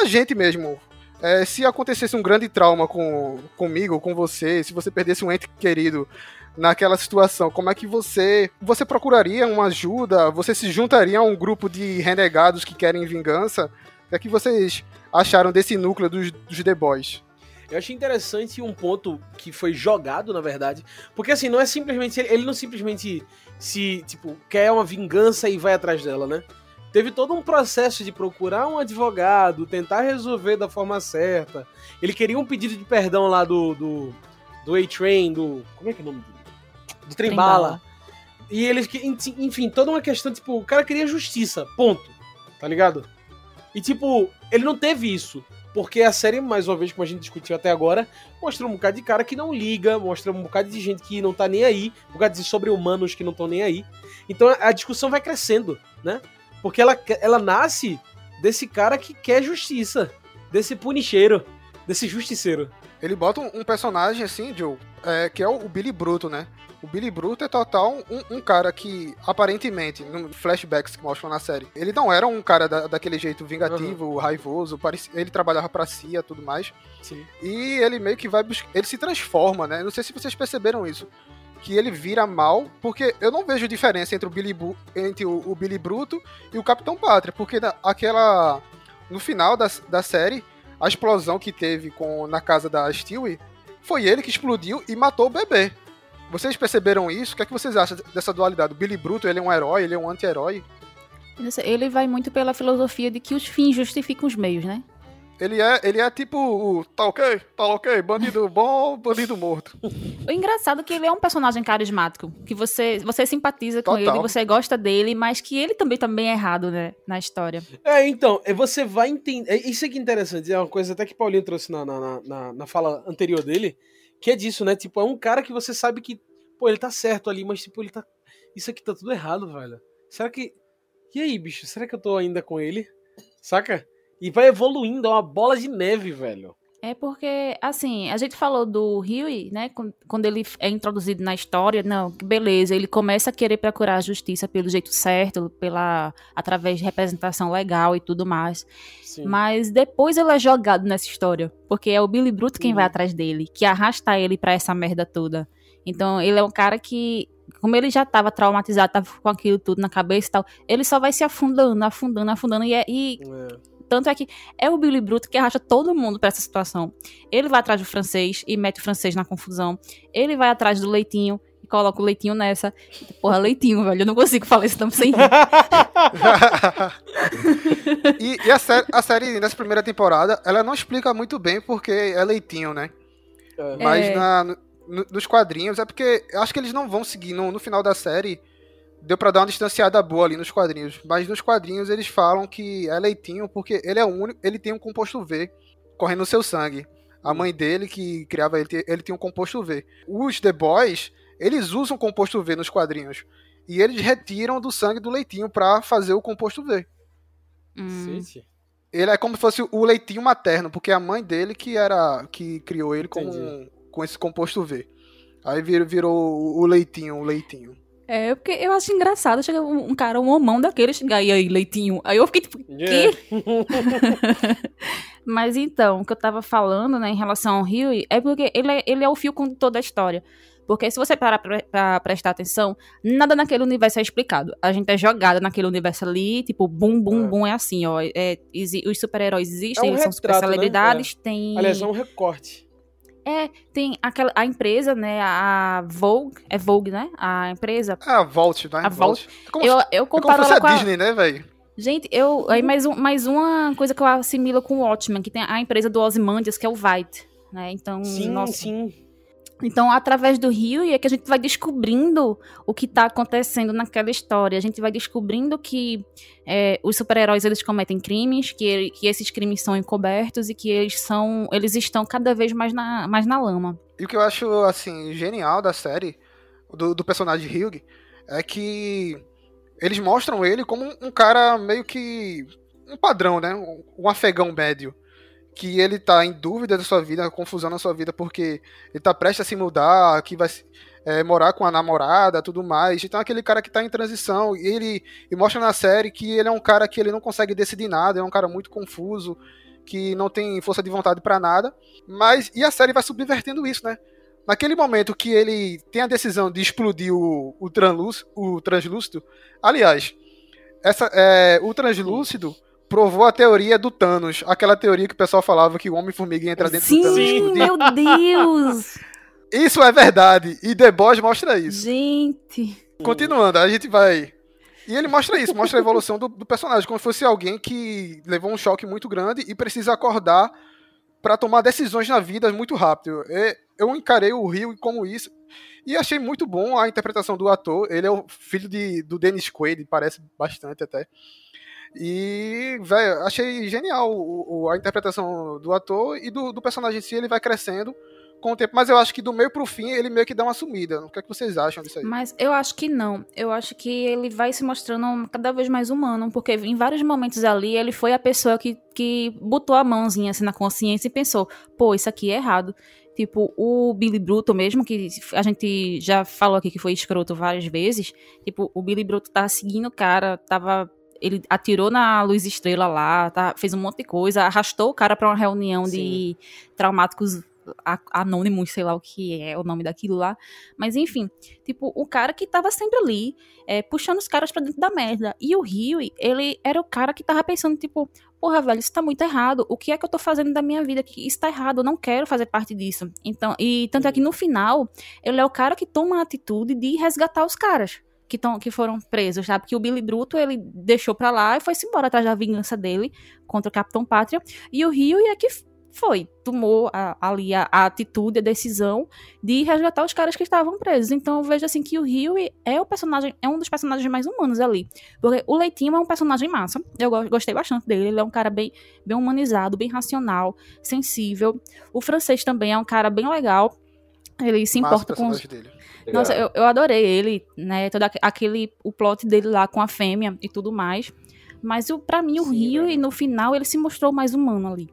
a gente mesmo. É, se acontecesse um grande trauma com, comigo, com você, se você perdesse um ente querido naquela situação, como é que você você procuraria uma ajuda? Você se juntaria a um grupo de renegados que querem vingança? O que é que vocês acharam desse núcleo dos, dos The Boys? Eu achei interessante um ponto que foi jogado, na verdade. Porque assim, não é simplesmente. Ele não simplesmente se, tipo, quer uma vingança e vai atrás dela, né? Teve todo um processo de procurar um advogado, tentar resolver da forma certa. Ele queria um pedido de perdão lá do do, do A-Train, do. Como é que é o nome do? Do Trembala. E eles, enfim, toda uma questão, tipo, o cara queria justiça, ponto. Tá ligado? E, tipo, ele não teve isso. Porque a série, mais uma vez, como a gente discutiu até agora, mostra um bocado de cara que não liga, mostra um bocado de gente que não tá nem aí, um bocado de sobre-humanos que não estão nem aí. Então a discussão vai crescendo, né? Porque ela, ela nasce desse cara que quer justiça, desse punicheiro, desse justiceiro. Ele bota um, um personagem assim, Joe, é, que é o, o, Billy Bruto, né? O Billy Bruto é total um, um, cara que, aparentemente, no flashbacks que mostram na série, ele não era um cara da, daquele jeito vingativo, uhum. raivoso, parecia, ele trabalhava pra CIA e tudo mais. Sim. E ele meio que vai buscar. Ele se transforma, né? Não sei se vocês perceberam isso que ele vira mal, porque eu não vejo diferença entre o Billy, Bu entre o, o, Billy Bruto e o Capitão Pátria, porque na, aquela no final da, da série, a explosão que teve com na casa da Stewie, foi ele que explodiu e matou o bebê. Vocês perceberam isso? O que é que vocês acham dessa dualidade? O Billy Bruto, ele é um herói, ele é um anti-herói? Ele vai muito pela filosofia de que os fins justificam os meios, né? Ele é, ele é tipo o tá ok? Tá ok? Bandido bom, bandido morto. [laughs] O engraçado é que ele é um personagem carismático, que você, você simpatiza com Total. ele, você gosta dele, mas que ele também tá bem errado, né, na história. É, então, é, você vai entender. É, isso aqui é interessante, é uma coisa até que Paulinho trouxe na, na, na, na fala anterior dele, que é disso, né? Tipo, é um cara que você sabe que, pô, ele tá certo ali, mas tipo, ele tá. Isso aqui tá tudo errado, velho. Será que. E aí, bicho? Será que eu tô ainda com ele? Saca? E vai evoluindo, é uma bola de neve, velho. É porque, assim, a gente falou do Huey, né? Quando ele é introduzido na história, não, beleza, ele começa a querer procurar a justiça pelo jeito certo, pela através de representação legal e tudo mais. Sim. Mas depois ele é jogado nessa história, porque é o Billy Bruto quem uhum. vai atrás dele, que arrasta ele para essa merda toda. Então, ele é um cara que como ele já estava traumatizado, tava com aquilo tudo na cabeça e tal, ele só vai se afundando, afundando, afundando e, é, e é Tanto é que é o Billy Bruto que arrasta todo mundo pra essa situação. Ele vai atrás do francês e mete o francês na confusão. Ele vai atrás do leitinho e coloca o leitinho nessa. Porra, leitinho, velho. Eu não consigo falar isso nome sem rir. [laughs] e, e a, série, a série nessa primeira temporada, ela não explica muito bem porque é leitinho, né? É. Mas é. na, no, nos quadrinhos é porque eu acho que eles não vão seguir no, no final da série deu para dar uma distanciada boa ali nos quadrinhos. Mas nos quadrinhos eles falam que é leitinho porque ele é o único, ele tem um composto V correndo no seu sangue. A mãe dele que criava ele, ele tem um composto V. Os The Boys, eles usam composto V nos quadrinhos. E eles retiram do sangue do leitinho para fazer o composto V. Hum. Ele é como se fosse o leitinho materno, porque é a mãe dele que era que criou ele com, com esse composto V. Aí virou, virou o leitinho, o leitinho. É, porque eu acho engraçado, chega um, cara, um homão daquele, chegar e aí, leitinho. Aí eu fiquei tipo, yeah. quê? [laughs] Mas então, o que eu tava falando, né, em relação ao Rio, é porque ele é, ele é o fio condutor da história. Porque se você parar pra, pra, prestar atenção, nada naquele universo é explicado. A gente é jogada naquele universo ali, tipo, bum, bum, é. bum, é assim, ó. É, os super-heróis existem, é um eles retrato, são super celebridades, né? é. tem... Aliás, é um recorte. É, tem aquela, a empresa, né, a Vogue, é Vogue, né, a empresa. É a Vault, né? A Vault. É eu, eu comparo é como ela com a Disney, né, velho? Gente, eu, aí mais, um, mais uma coisa que eu assimilo com o Watchmen, que tem a empresa do Ozymandias, que é o Vite, né, então... Sim, nossa, sim. Então, através do Rio, é que a gente vai descobrindo o que está acontecendo naquela história. A gente vai descobrindo que é, os super-heróis eles cometem crimes, que, ele, que esses crimes são encobertos e que eles são, eles estão cada vez mais na, mais na lama. E o que eu acho assim genial da série do, do personagem Hugh é que eles mostram ele como um cara meio que um padrão, né? Um, afegão médio que ele tá em dúvida da sua vida, confusão na sua vida, porque ele tá prestes a se mudar, que vai é, morar com a namorada, tudo mais. Então aquele cara que tá em transição, e ele e mostra na série que ele é um cara que ele não consegue decidir nada, é um cara muito confuso, que não tem força de vontade para nada. Mas e a série vai subvertendo isso, né? Naquele momento que ele tem a decisão de explodir o, o, translúcido, o translúcido, aliás, essa, é, o translúcido provou a teoria do Thanos. Aquela teoria que o pessoal falava que o Homem-Formiga entra dentro Sim, do Thanos. Sim, meu Deus! Isso é verdade. E The Boys mostra isso. Gente. Continuando, a gente vai. E ele mostra isso, mostra a evolução do, do personagem, como se fosse alguém que levou um choque muito grande e precisa acordar para tomar decisões na vida muito rápido. Eu encarei o Rio como isso. E achei muito bom a interpretação do ator. Ele é o filho de, do Dennis Quaid, parece bastante até. E, velho, achei genial o, o, a interpretação do ator e do, do, personagem em si, ele vai crescendo com o tempo. Mas eu acho que do meio pro fim ele meio que dá uma sumida. O que é que vocês acham disso aí? Mas eu acho que não. Eu acho que ele vai se mostrando cada vez mais humano, porque em vários momentos ali ele foi a pessoa que, que botou a mãozinha assim na consciência e pensou: pô, isso aqui é errado. Tipo, o Billy Bruto mesmo, que a gente já falou aqui que foi escroto várias vezes. Tipo, o Billy Bruto tá seguindo o cara, tava ele atirou na luz estrela lá, tá, fez um monte de coisa, arrastou o cara para uma reunião Sim. de traumáticos anônimos, sei lá o que é o nome daquilo lá. Mas enfim, tipo, o cara que tava sempre ali, é, puxando os caras para dentro da merda. E o Rio, ele era o cara que tava pensando, tipo, porra, velho, isso tá muito errado. O que é que eu tô fazendo da minha vida? Que isso tá errado, eu não quero fazer parte disso. Então, e tanto é que no final, ele é o cara que toma a atitude de resgatar os caras que, tão, que foram presos, sabe? Que o Billy Bruto, ele deixou pra lá e foi-se embora atrás da vingança dele contra o Capitão Pátria. E o Rio é que foi, tomou a, ali a, a, atitude, a decisão de resgatar os caras que estavam presos. Então eu vejo assim que o Rio é o personagem, é um dos personagens mais humanos ali. Porque o Leitinho é um personagem massa. Eu gostei bastante dele. Ele é um cara bem, bem humanizado, bem racional, sensível. O francês também é um cara bem legal. Ele se massa importa com. Os... Dele. Nossa, eu, eu adorei ele, né? Todo aquele, o plot dele lá com a fêmea e tudo mais. Mas o, pra mim, o Sim, Rio, é. e no final, ele se mostrou mais humano ali.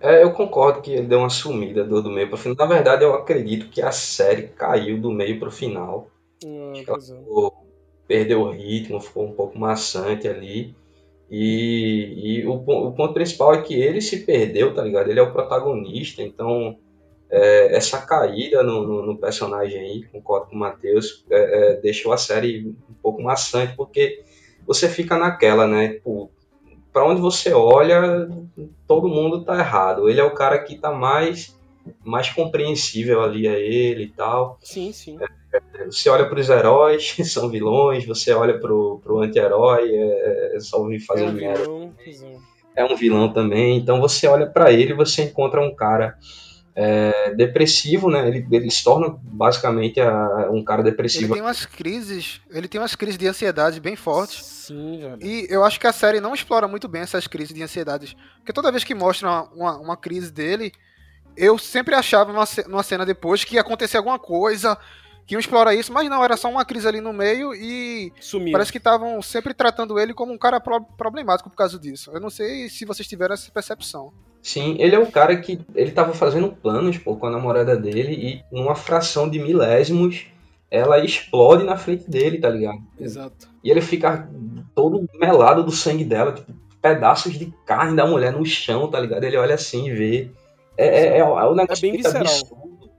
É, eu concordo que ele deu uma sumida do, do meio pro final. Na verdade, eu acredito que a série caiu do meio pro final. Hum, ficou, perdeu o ritmo, ficou um pouco maçante ali. E, e o, o ponto principal é que ele se perdeu, tá ligado? Ele é o protagonista, então é, essa caída no, no, no, personagem aí, concordo com o Matheus, é, é, deixou a série um pouco maçante, porque você fica naquela, né? Tipo, para onde você olha, todo mundo tá errado. Ele é o cara que tá mais mais compreensível ali a ele e tal. Sim, sim. É, você olha para os heróis, [laughs] são vilões, você olha pro, pro anti-herói, é, é só ouvir fazer é um. Vilão, é um vilão também. Então você olha para ele e você encontra um cara é, depressivo, né? Ele, ele se torna basicamente a, um cara depressivo. Ele tem umas crises, ele tem umas crises de ansiedade bem fortes. Sim, velho. E eu acho que a série não explora muito bem essas crises de ansiedade. Porque toda vez que mostra uma, uma, uma crise dele, eu sempre achava numa, numa cena depois que ia acontecer alguma coisa, que iam explorar isso, mas não, era só uma crise ali no meio e Sumiu. parece que estavam sempre tratando ele como um cara pro problemático por causa disso. Eu não sei se vocês tiveram essa percepção. Sim, ele é um cara que ele tava fazendo planos pô, com a namorada dele e numa fração de milésimos ela explode na frente dele, tá ligado? Exato. E ele fica todo melado do sangue dela, tipo, pedaços de carne da mulher no chão, tá ligado? Ele olha assim e vê. É, é, é, é o negócio é bem visceral. absurdo.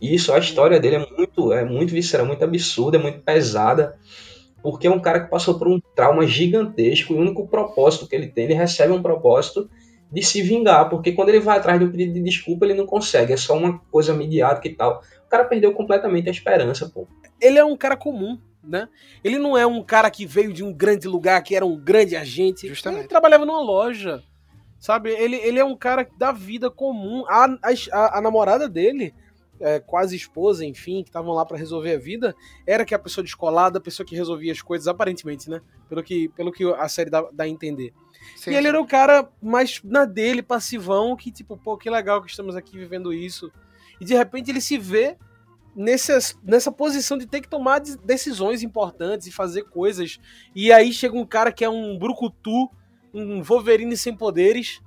Isso, a história dele é muito, é muito visceral, muito absurda, é muito pesada. Porque é um cara que passou por um trauma gigantesco e o único propósito que ele tem, ele recebe um propósito de se vingar, porque quando ele vai atrás de um pedido de desculpa, ele não consegue, é só uma coisa midiática e tal. O cara perdeu completamente a esperança, pô. Ele é um cara comum, né? Ele não é um cara que veio de um grande lugar, que era um grande agente. Justamente. Ele trabalhava numa loja, sabe? Ele, ele é um cara da vida comum. A, a, a namorada dele, é, quase esposa, enfim, que estavam lá para resolver a vida, era que a pessoa descolada, a pessoa que resolvia as coisas, aparentemente, né? Pelo que, pelo que a série dá, dá a entender. Sim, e ele era o cara mais na dele, passivão, que tipo, pô, que legal que estamos aqui vivendo isso. E de repente ele se vê nessa, nessa posição de ter que tomar decisões importantes e fazer coisas. E aí chega um cara que é um brucutu, um Wolverine sem poderes,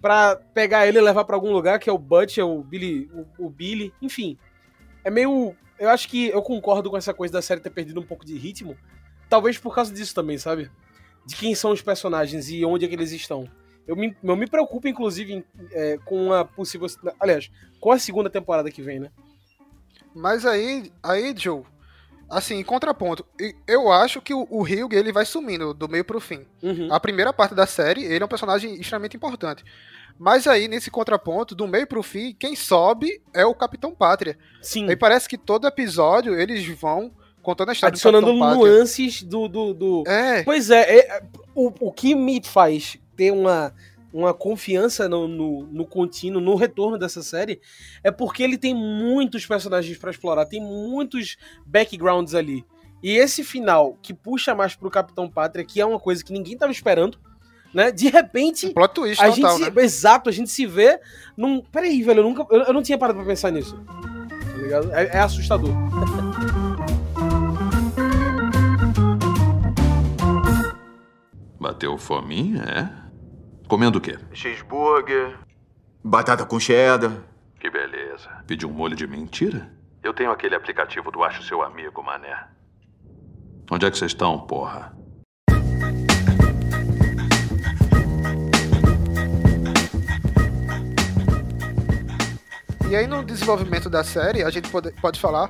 para pegar ele e levar para algum lugar, que é o Butch, é o Billy, o, o Billy, enfim. É meio. Eu acho que eu concordo com essa coisa da série ter perdido um pouco de ritmo. Talvez por causa disso também, sabe? De quem são os personagens e onde é que eles estão. Eu me, eu me preocupo, inclusive, é, com a possível. Aliás, com a segunda temporada que vem, né? Mas aí, aí, Joe, assim, em contraponto, eu acho que o, o Hugh, ele vai sumindo do meio pro fim. Uhum. A primeira parte da série, ele é um personagem extremamente importante. Mas aí, nesse contraponto, do meio pro fim, quem sobe é o Capitão Pátria. Sim. Aí parece que todo episódio eles vão contando a história Adicionando nuances do, do, do, É. Pois é, é o, o que me faz ter uma, uma confiança no, no, no contínuo, no retorno dessa série, é porque ele tem muitos personagens para explorar, tem muitos backgrounds ali. E esse final, que puxa mais pro Capitão Pátria, que é uma coisa que ninguém tava esperando, né? De repente. Um plot twist a total, gente se, né? Exato, a gente se vê num. Peraí, velho, eu nunca. Eu, eu não tinha parado pra pensar nisso. Tá ligado? É, é assustador. [laughs] Bateu fominha, é? Comendo o quê? Cheeseburger. Batata com cheddar. Que beleza. Pediu um molho de mentira? Eu tenho aquele aplicativo do Acho Seu Amigo, mané. Onde é que vocês estão, porra? E aí no desenvolvimento da série, a gente pode, pode falar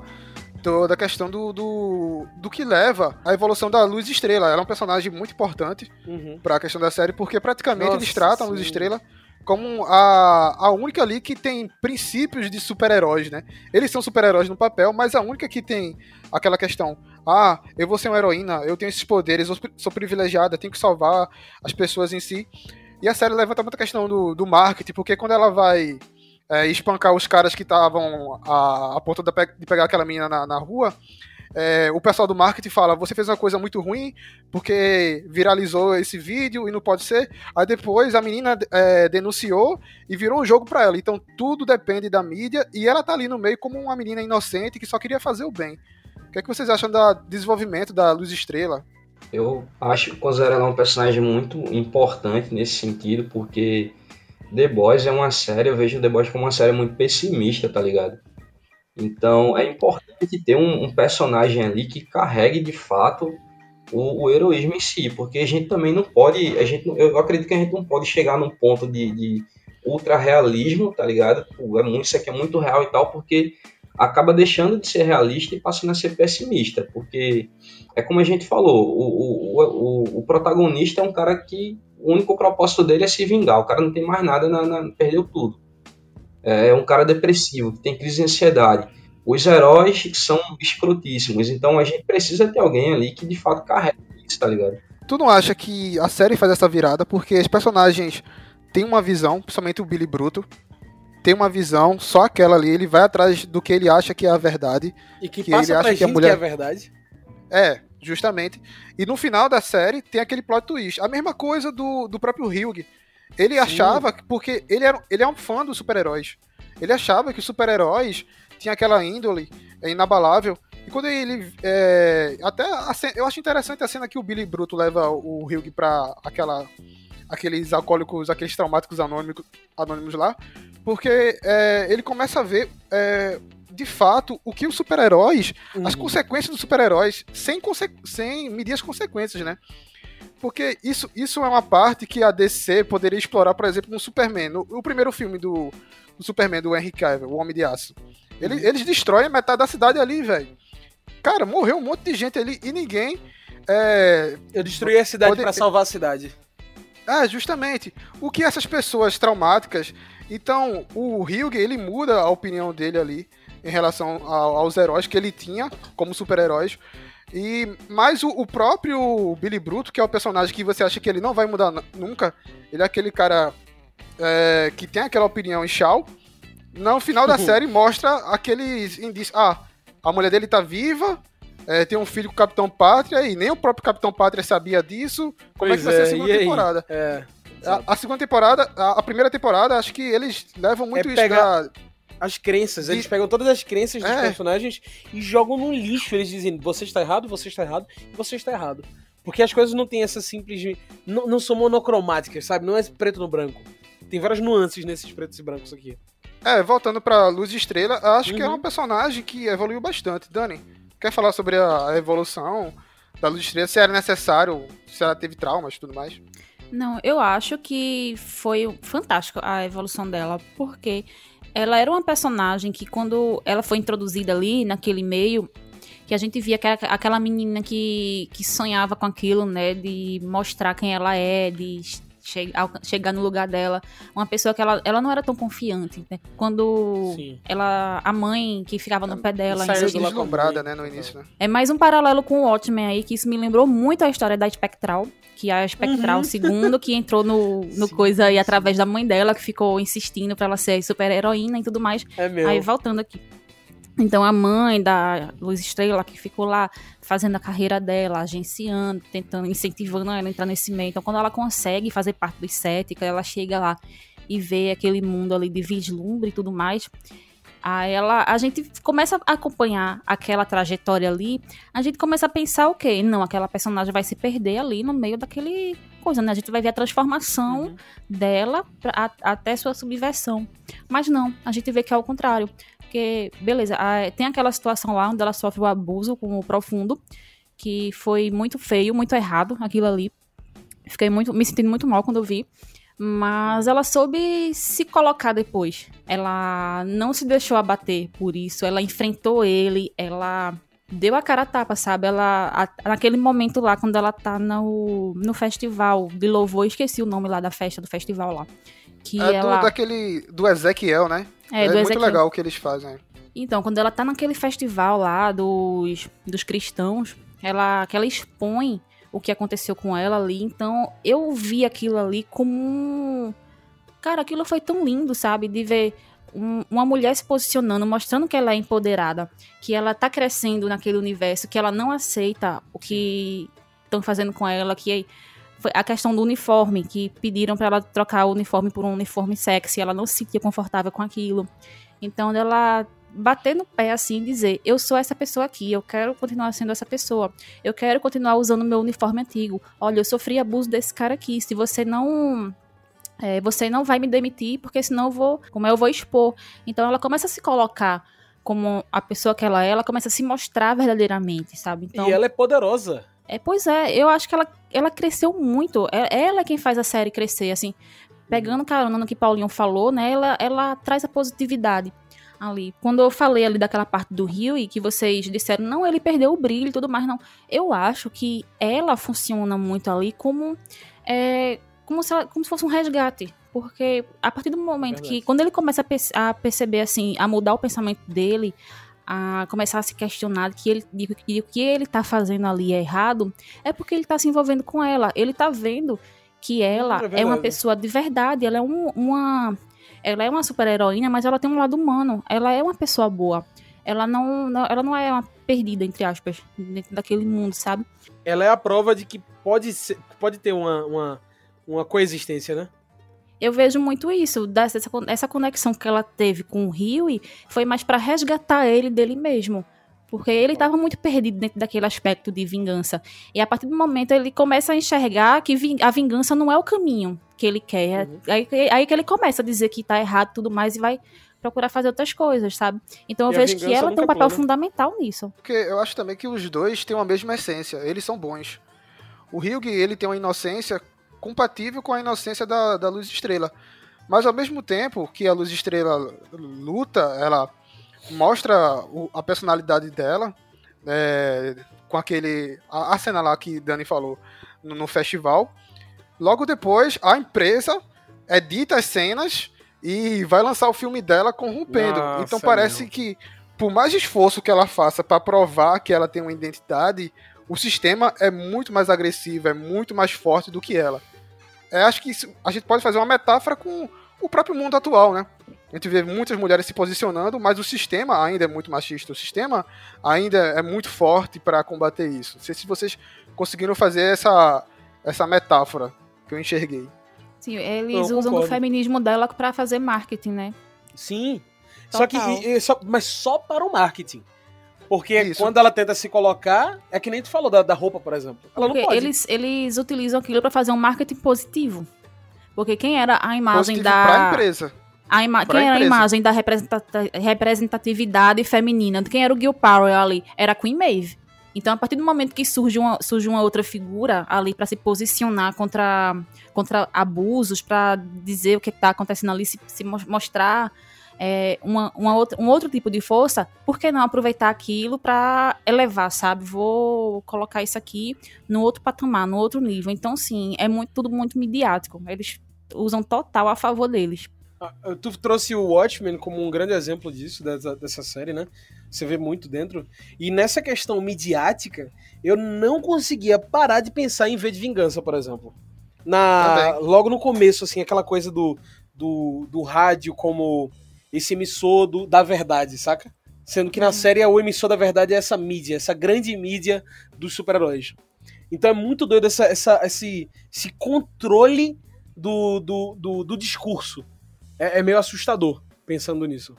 do, da questão do, do, do, que leva à evolução da Luz Estrela. Ela é um personagem muito importante uhum. para a questão da série, porque praticamente Nossa, eles tratam a Luz Estrela como a, a única ali que tem princípios de super-heróis, né? Eles são super-heróis no papel, mas a única que tem aquela questão: ah, eu vou ser uma heroína, eu tenho esses poderes, eu sou privilegiada, tenho que salvar as pessoas em si. E a série levanta muita questão do, do marketing, porque quando ela vai é, espancar os caras que estavam a, a ponto de, pe de, pegar aquela menina na, na rua, é, o pessoal do marketing fala: você fez uma coisa muito ruim porque viralizou esse vídeo e não pode ser. Aí depois a menina é, denunciou e virou um jogo para ela. Então tudo depende da mídia e ela tá ali no meio como uma menina inocente que só queria fazer o bem. O que, é que vocês acham do desenvolvimento da Luz Estrela? Eu acho que considero ela um personagem muito importante nesse sentido, porque The Boys é uma série, eu vejo The Boys como uma série muito pessimista, tá ligado? Então é importante ter um, um personagem ali que carregue de fato o, o, heroísmo em si, porque a gente também não pode, a gente, eu acredito que a gente não pode chegar num ponto de, de ultra realismo, tá ligado? É muito, isso aqui é muito real e tal, porque acaba deixando de ser realista e passando a ser pessimista, porque é como a gente falou, o, o, o, o protagonista é um cara que o único propósito dele é se vingar, o cara não tem mais nada, na, na, perdeu tudo. É um cara depressivo, que tem crise de ansiedade. Os heróis são escrotíssimos, então a gente precisa ter alguém ali que de fato carrega isso, tá ligado? Tu não acha que a série faz essa virada porque os personagens têm uma visão, principalmente o Billy Bruto, tem uma visão, só aquela ali, ele vai atrás do que ele acha que é a verdade. E que, que passa ele acha que a mulher que é a verdade. É, justamente. E no final da série tem aquele plot twist. A mesma coisa do, do próprio Hugh. Ele Sim. achava, porque ele, era, ele é um fã dos super-heróis. Ele achava que os super-heróis tinham aquela índole inabalável. E quando ele. É, até cena, eu acho interessante a cena que o Billy Bruto leva o Hugh pra aquela. aqueles alcoólicos, aqueles traumáticos anônimos, anônimos lá. Porque é, ele começa a ver, é, de fato, o que os super-heróis, uhum. as consequências dos super-heróis, sem, conse sem medir as consequências, né? Porque isso, isso é uma parte que a DC poderia explorar, por exemplo, no Superman. No, o primeiro filme do, do Superman, do Henry Cavill, O Homem de Aço. Ele, uhum. Eles destroem metade da cidade ali, velho. Cara, morreu um monte de gente ali e ninguém. É, Eu destruí a cidade pode... para salvar a cidade. É, justamente. O que essas pessoas traumáticas então, o Hugh, ele muda a opinião dele ali em relação aos heróis que ele tinha como super-heróis. E mais o, o, próprio Billy Bruto, que é o personagem que você acha que ele não vai mudar nunca, ele é aquele cara é, que tem aquela opinião em Shaw. No final da uhum. [laughs] série mostra aqueles indícios. Ah, a mulher dele tá viva, é, tem um filho com o Capitão Pátria e nem o próprio Capitão Pátria sabia disso. Como pois é que vai é, ser a segunda temporada? É. A, a, segunda temporada, a, a, primeira temporada, acho que eles levam muito é isso pra... As crenças, eles pegam todas as crenças dos é. personagens e jogam no lixo. Eles dizem, você está errado, você está errado e você está errado. Porque as coisas não têm essa simples. Não, não são monocromáticas, sabe? Não é preto no branco. Tem várias nuances nesses pretos e brancos aqui. É, voltando pra Luz e Estrela, acho uhum. que é um personagem que evoluiu bastante. Dani, quer falar sobre a evolução da Luz e Estrela? Se era necessário, se ela teve traumas e tudo mais? Não, eu acho que foi fantástico a evolução dela, porque ela era uma personagem que quando ela foi introduzida ali naquele meio, que a gente via que aquela menina que, que sonhava com aquilo, né, de mostrar quem ela é, de che chegar no lugar dela, uma pessoa que ela, ela não era tão confiante, né? Quando Sim. ela a mãe que ficava no pé dela, saiu deslumbrada, né, no início, né? É mais um paralelo com o Watchmen aí, que isso me lembrou muito a história da Spectral, que é a Spectral uhum. segundo, que entrou no, no coisa aí através da mãe dela, que ficou insistindo para ela ser super heroína e tudo mais. É meu. Aí voltando aqui. Então a mãe da Luz Estrela que ficou lá fazendo a carreira dela, agenciando, tentando, incentivando ela a entrar nesse meio. Então quando ela consegue fazer parte dos sete, ela chega lá e vê aquele mundo ali de vislumbre e tudo mais, Aí ela, a gente começa a acompanhar aquela trajetória ali, a gente começa a pensar o okay, quê? Não, aquela personagem vai se perder ali no meio daquele coisa, né? A gente vai ver a transformação uhum. dela pra, a, até sua subversão. Mas não, a gente vê que é o contrário. Porque, beleza, tem aquela situação lá onde ela sofre o abuso com o profundo, que foi muito feio, muito errado aquilo ali. Fiquei muito, me sentindo muito mal quando eu vi. Mas ela soube se colocar depois. Ela não se deixou abater por isso. Ela enfrentou ele. Ela deu a cara a tapa, sabe? Ela, a, naquele momento lá, quando ela tá no, no festival de louvor, esqueci o nome lá da festa do festival lá. Que é ela... do, daquele, do Ezequiel, né? É, é do muito Ezequiel. legal o que eles fazem. Então, quando ela tá naquele festival lá dos, dos cristãos, ela, que ela expõe o que aconteceu com ela ali. Então, eu vi aquilo ali como um. Cara, aquilo foi tão lindo, sabe? De ver um, uma mulher se posicionando, mostrando que ela é empoderada, que ela tá crescendo naquele universo, que ela não aceita o que estão fazendo com ela, que a questão do uniforme, que pediram para ela trocar o uniforme por um uniforme sexy, ela não se sentia confortável com aquilo. Então, ela bater no pé assim e dizer: eu sou essa pessoa aqui, eu quero continuar sendo essa pessoa, eu quero continuar usando meu uniforme antigo. Olha, eu sofri abuso desse cara aqui. Se você não é, você não vai me demitir, porque senão eu vou, como eu vou expor. Então ela começa a se colocar como a pessoa que ela é, ela começa a se mostrar verdadeiramente, sabe? Então, e ela é poderosa. É, pois é, eu acho que ela, ela cresceu muito. É, ela é quem faz a série crescer, assim. Pegando carona no que Paulinho falou, né? Ela, ela traz a positividade ali. Quando eu falei ali daquela parte do Rio e que vocês disseram, não, ele perdeu o brilho e tudo mais, não. Eu acho que ela funciona muito ali como, é, como, se, ela, como se fosse um resgate. Porque a partir do momento que, quando ele começa a, a, perceber, assim, a mudar o pensamento dele, a começar a se questionar que ele, de, de, o que ele tá fazendo ali é errado, é porque ele tá se envolvendo com ela. Ele tá vendo que ela é, é uma pessoa de verdade, ela é um, uma ela é uma super-heroína, mas ela tem um lado humano. Ela é uma pessoa boa. Ela não, não, ela não é uma perdida, entre aspas, dentro daquele mundo, sabe? Ela é a prova de que pode, ser, pode ter uma, uma, uma coexistência, né? Eu vejo muito isso, dessa, essa conexão que ela teve com o Rio foi mais para resgatar ele dele mesmo. Porque ele estava muito perdido dentro daquele aspecto de vingança. E a partir do momento ele começa a enxergar que a vingança não é o caminho que ele quer. Uhum. Aí, aí que ele começa a dizer que tá errado e tudo mais e vai procurar fazer outras coisas, sabe? Então eu e vejo que ela tem um papel fundamental nisso. Porque eu acho também que os dois têm a mesma essência, eles são bons. O Ryug, ele tem uma inocência compatível com a inocência da, da Luz Estrela. Mas ao mesmo tempo que a Luz Estrela luta, ela mostra o, a personalidade dela, é, com aquele. A, a, cena lá que Dani falou no, no, festival. Logo depois, a empresa edita as cenas e vai lançar o filme dela corrompendo. Nossa, então parece meu. que, por mais esforço que ela faça para provar que ela tem uma identidade, o sistema é muito mais agressivo, é muito mais forte do que ela. É, acho que isso, a gente pode fazer uma metáfora com o próprio mundo atual, né? A gente vê muitas mulheres se posicionando, mas o sistema ainda é muito machista. O sistema ainda é muito forte para combater isso. Não sei se vocês conseguiram fazer essa, essa metáfora que eu enxerguei. Sim, eles eu usam concordo. o feminismo dela para fazer marketing, né? Sim. Total. Só que, e, só, mas só para o marketing. Porque Isso. quando ela tenta se colocar, é que nem tu falou da, da roupa, por exemplo. Ela Porque não pode. Eles, eles utilizam aquilo para fazer um marketing positivo. Porque quem era a imagem positivo da. Pra empresa. A ima... Quem era a imagem da representatividade feminina? Quem era o Gil Powell ali? Era a Queen Maeve. Então, a partir do momento que surge uma, surge uma outra figura ali para se posicionar contra, contra abusos, para dizer o que está acontecendo ali, se, se mostrar é, uma, uma outra, um outro tipo de força, por que não aproveitar aquilo para elevar, sabe? Vou colocar isso aqui no outro patamar, no outro nível. Então, sim, é muito, tudo muito midiático. Eles usam total a favor deles. Ah, tu trouxe o Watchmen como um grande exemplo disso, dessa, dessa série, né? Você vê muito dentro. E nessa questão midiática, eu não conseguia parar de pensar em V de Vingança, por exemplo. Na, logo no começo, assim, aquela coisa do, do, do rádio como esse emissor do, da verdade, saca? Sendo que na uhum. série o emissor da verdade é essa mídia, essa grande mídia dos super-heróis. Então é muito doido essa, essa, esse, esse controle do, do, do, do discurso é, é meio assustador pensando nisso.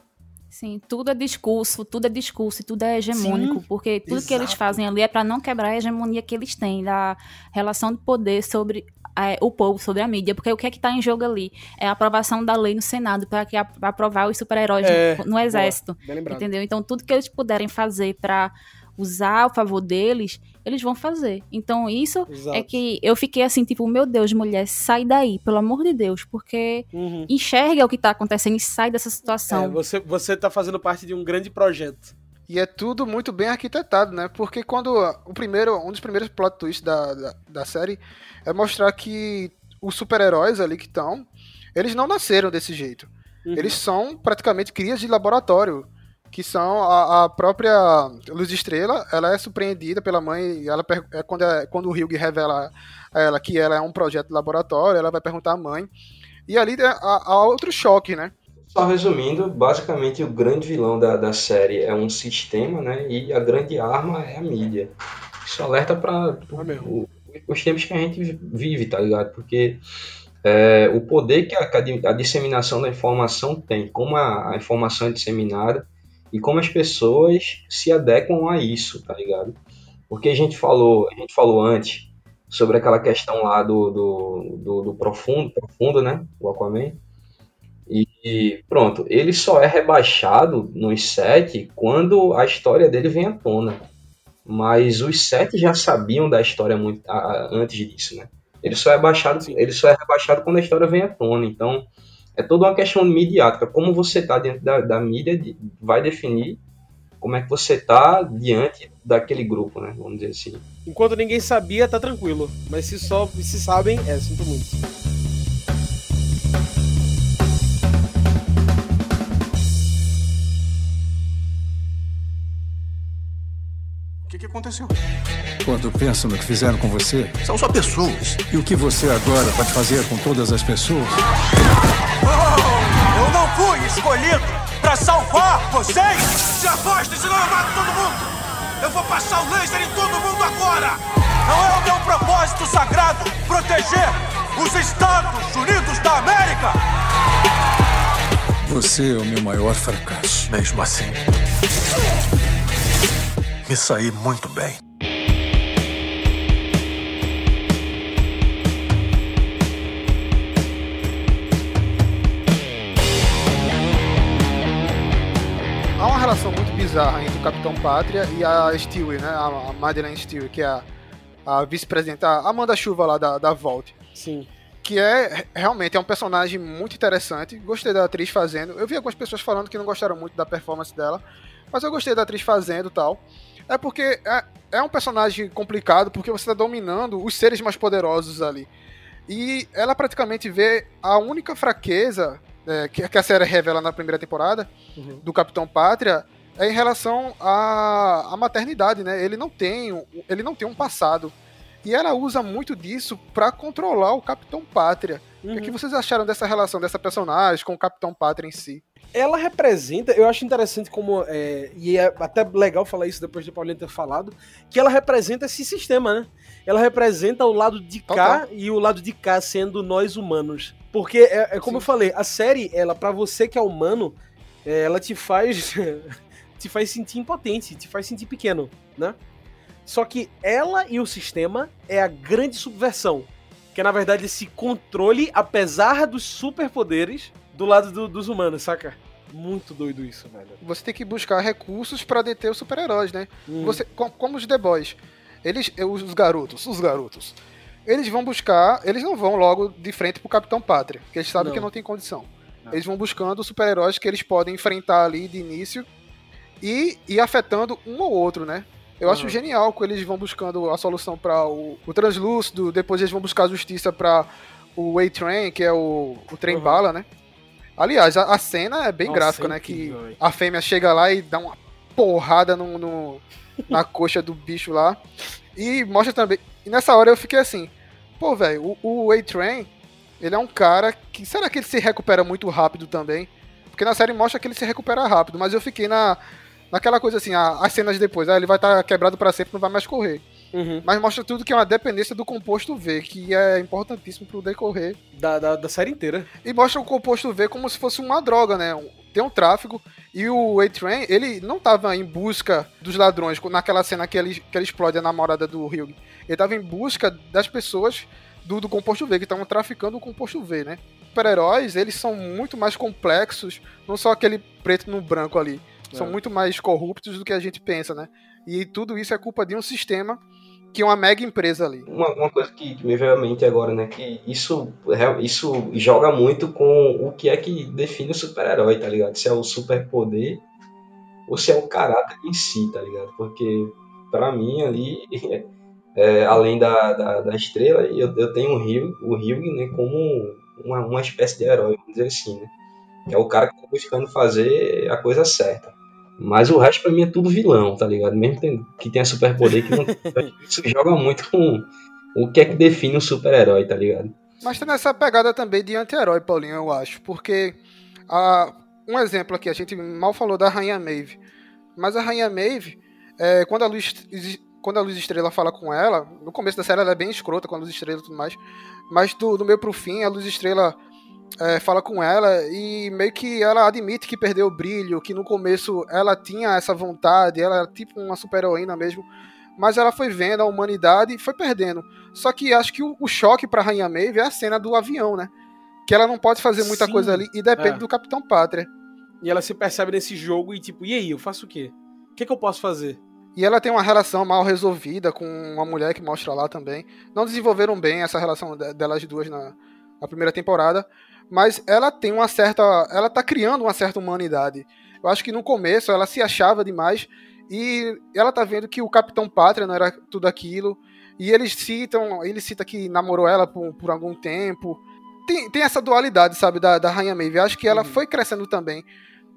Sim, tudo é discurso, tudo é discurso e tudo é hegemônico, Sim, porque tudo exato. que eles fazem ali é para não quebrar a hegemonia que eles têm da relação de poder sobre é, o povo, sobre a mídia, porque o que é que tá em jogo ali? É a aprovação da lei no Senado para que aprovar os super-heróis é, no, no, exército, boa, entendeu? Então tudo que eles puderem fazer para usar a favor deles, eles vão fazer. Então, isso Exato. é que eu fiquei assim, tipo, meu Deus, mulher, sai daí, pelo amor de Deus, porque uhum. enxerga o que tá acontecendo e sai dessa situação. É, você, você tá fazendo parte de um grande projeto. E é tudo muito bem arquitetado, né? Porque quando o primeiro, um dos primeiros plot twists da, da, da série é mostrar que os super-heróis ali que estão, eles não nasceram desse jeito. Uhum. Eles são praticamente crias de laboratório que são a, a, própria Luz Estrela, ela é surpreendida pela mãe, ela é quando, é, quando o Ryug revela a ela que ela é um projeto de laboratório, ela vai perguntar à mãe, e ali há, há outro choque, né? Só resumindo, basicamente o grande vilão da, da série é um sistema, né? E a grande arma é a mídia. Isso alerta para é os tempos que a gente vive, tá ligado? Porque é, o poder que a, a, disseminação da informação tem, como a, a informação é disseminada, e como as pessoas se adequam a isso, tá ligado? Porque a gente falou, a gente falou antes sobre aquela questão lá do, do, do, do profundo, profundo, né? O Aquaman. E pronto, ele só é rebaixado nos sete quando a história dele vem à tona. Mas os sete já sabiam da história muito a, antes disso, né? Ele só é rebaixado, ele só é rebaixado quando a história vem à tona. Então, é toda uma questão midiática. Como você está diante da, da mídia vai definir como é que você está diante daquele grupo, né? Vamos dizer assim. Enquanto ninguém sabia, tá tranquilo. Mas se só se sabem, é, sinto muito. Que, que aconteceu? Quando penso no que fizeram com você. São só pessoas. E o que você agora pode fazer com todas as pessoas? Oh, eu não fui escolhido para salvar vocês! Se afaste, senão eu mato todo mundo! Eu vou passar o laser em todo mundo agora! Não é o meu propósito sagrado proteger os Estados Unidos da América! Você é o meu maior fracasso. Mesmo assim, me saí muito bem. Há uma relação muito bizarra entre o Capitão Pátria e a Stewie, né? A Madeleine Stewie, que é a, a vice-presidente, a Amanda Chuva lá da, da Vault. Sim. Que é realmente é um personagem muito interessante. Gostei da atriz fazendo. Eu vi algumas pessoas falando que não gostaram muito da performance dela, mas eu gostei da atriz fazendo tal. É porque é, é um personagem complicado, porque você está dominando os seres mais poderosos ali. E ela praticamente vê a única fraqueza é, que, que, a série revela na primeira temporada uhum. do Capitão Pátria é em relação à, à maternidade, né? Ele não tem, ele não tem um passado. E ela usa muito disso para controlar o Capitão Pátria. Uhum. O que, é uhum. vocês acharam dessa relação dessa personagem com o Capitão Pátria em si? Ela representa, eu acho interessante como. É, e é até legal falar isso depois de Paulinho ter falado, que ela representa esse sistema, né? Ela representa o lado de cá e o lado de cá sendo nós humanos. Porque é, é como Sim. eu falei, a série, ela, para você que é humano, é, ela te faz. [laughs] te faz sentir impotente, te faz sentir pequeno, né? Só que ela e o sistema é a grande subversão. Que é, na verdade, esse controle, apesar dos superpoderes, do lado do, dos humanos, saca? Muito doido isso, velho. Você tem que buscar recursos para deter os super-heróis, né? Hum. Você, como os The Boys. Eles, os garotos, os garotos. Eles vão buscar, eles não vão logo de frente pro Capitão Pátria, porque eles sabem não. que não tem condição. Não. Eles vão buscando super-heróis que eles podem enfrentar ali de início e ir afetando um ou outro, né? Eu uhum. acho genial que eles vão buscando a solução para o, o translúcido, depois eles vão buscar a justiça para o A-Train, que é o, o trem uhum. bala, né? Aliás, a, a cena é bem Nossa, gráfica, né? Que a fêmea chega lá e dá uma porrada no, no na [laughs] coxa do bicho lá. E mostra também. E nessa hora eu fiquei assim, pô, velho, o, o A-Train, ele é um cara que. Será que ele se recupera muito rápido também? Porque na série mostra que ele se recupera rápido, mas eu fiquei na, naquela coisa assim, a, as cenas depois, ah, ele vai estar tá quebrado para sempre, não vai mais correr. Uhum. Mas mostra tudo que é uma dependência do composto V, que é importantíssimo pro decorrer. Da, da, da série inteira. E mostra o composto V como se fosse uma droga, né? Tem um tráfico. E o A-Train, ele não tava em busca dos ladrões, naquela cena que ele, que ele explode a namorada do Hugh. Ele tava em busca das pessoas do, do composto V, que estavam traficando o composto V, né? Super-heróis, eles são muito mais complexos, não só aquele preto no branco ali. É. São muito mais corruptos do que a gente pensa, né? E tudo isso é culpa de um sistema que uma mega empresa ali. Uma, uma coisa que me veio à mente agora, né? Que isso, isso joga muito com o que é que define o super-herói, tá ligado? Se é o superpoder ou se é o caráter em si, tá ligado? Porque, para mim, ali, [laughs] é, além da, da, da, estrela, eu, eu tenho o Hugh, o Hugh né, como uma, uma espécie de herói, vamos dizer assim, né? Que é o cara que tá buscando fazer a coisa certa. Mas o resto pra mim é tudo vilão, tá ligado? Mesmo que tenha superpoder, que não, [laughs] isso joga muito com o que é que define um super-herói, tá ligado? Mas tem essa pegada também de anti-herói, Paulinho, eu acho. Porque a, um exemplo aqui, a gente mal falou da Rainha Maeve. Mas a Rainha Maeve, é, quando, a Luz, quando a Luz Estrela fala com ela, no começo da série ela é bem escrota com a Luz Estrela e tudo mais. Mas do, do meio pro fim, a Luz Estrela é, fala com ela e meio que ela admite que perdeu o brilho, que no começo ela tinha essa vontade, ela era tipo uma super-heroína mesmo, mas ela foi vendo a humanidade e foi perdendo. Só que acho que o, o choque pra Rainha Maeve é a cena do avião, né? Que ela não pode fazer muita Sim, coisa ali e depende é. do Capitão Pátria. E ela se percebe nesse jogo e tipo, e aí, eu faço o quê? O que, que eu posso fazer? E ela tem uma relação mal resolvida com uma mulher que mostra lá também. Não desenvolveram bem essa relação delas duas na, na primeira temporada. Mas ela tem uma certa. Ela tá criando uma certa humanidade. Eu acho que no começo ela se achava demais e ela tá vendo que o Capitão Pátria não era tudo aquilo. E eles citam, ele cita que namorou ela por, por algum tempo. Tem, tem essa dualidade, sabe, da, da Rainha Maeve. Eu acho que ela uhum. foi crescendo também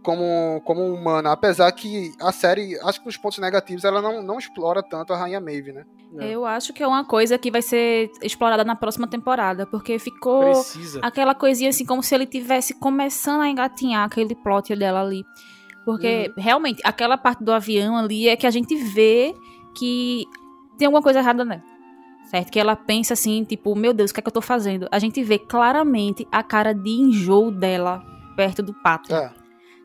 como, como humana, apesar que a série, acho que nos pontos negativos, ela não, não explora tanto a Rainha Maeve, né? É. Eu acho que é uma coisa que vai ser explorada na próxima temporada, porque ficou Precisa. aquela coisinha assim, como se ele tivesse começando a engatinhar aquele plot dela ali. Porque, uhum. realmente, aquela parte do avião ali é que a gente vê que tem alguma coisa errada nela. Certo? Que ela pensa assim, tipo, meu Deus, o que é que eu tô fazendo? A gente vê claramente a cara de enjoo dela perto do pato. É.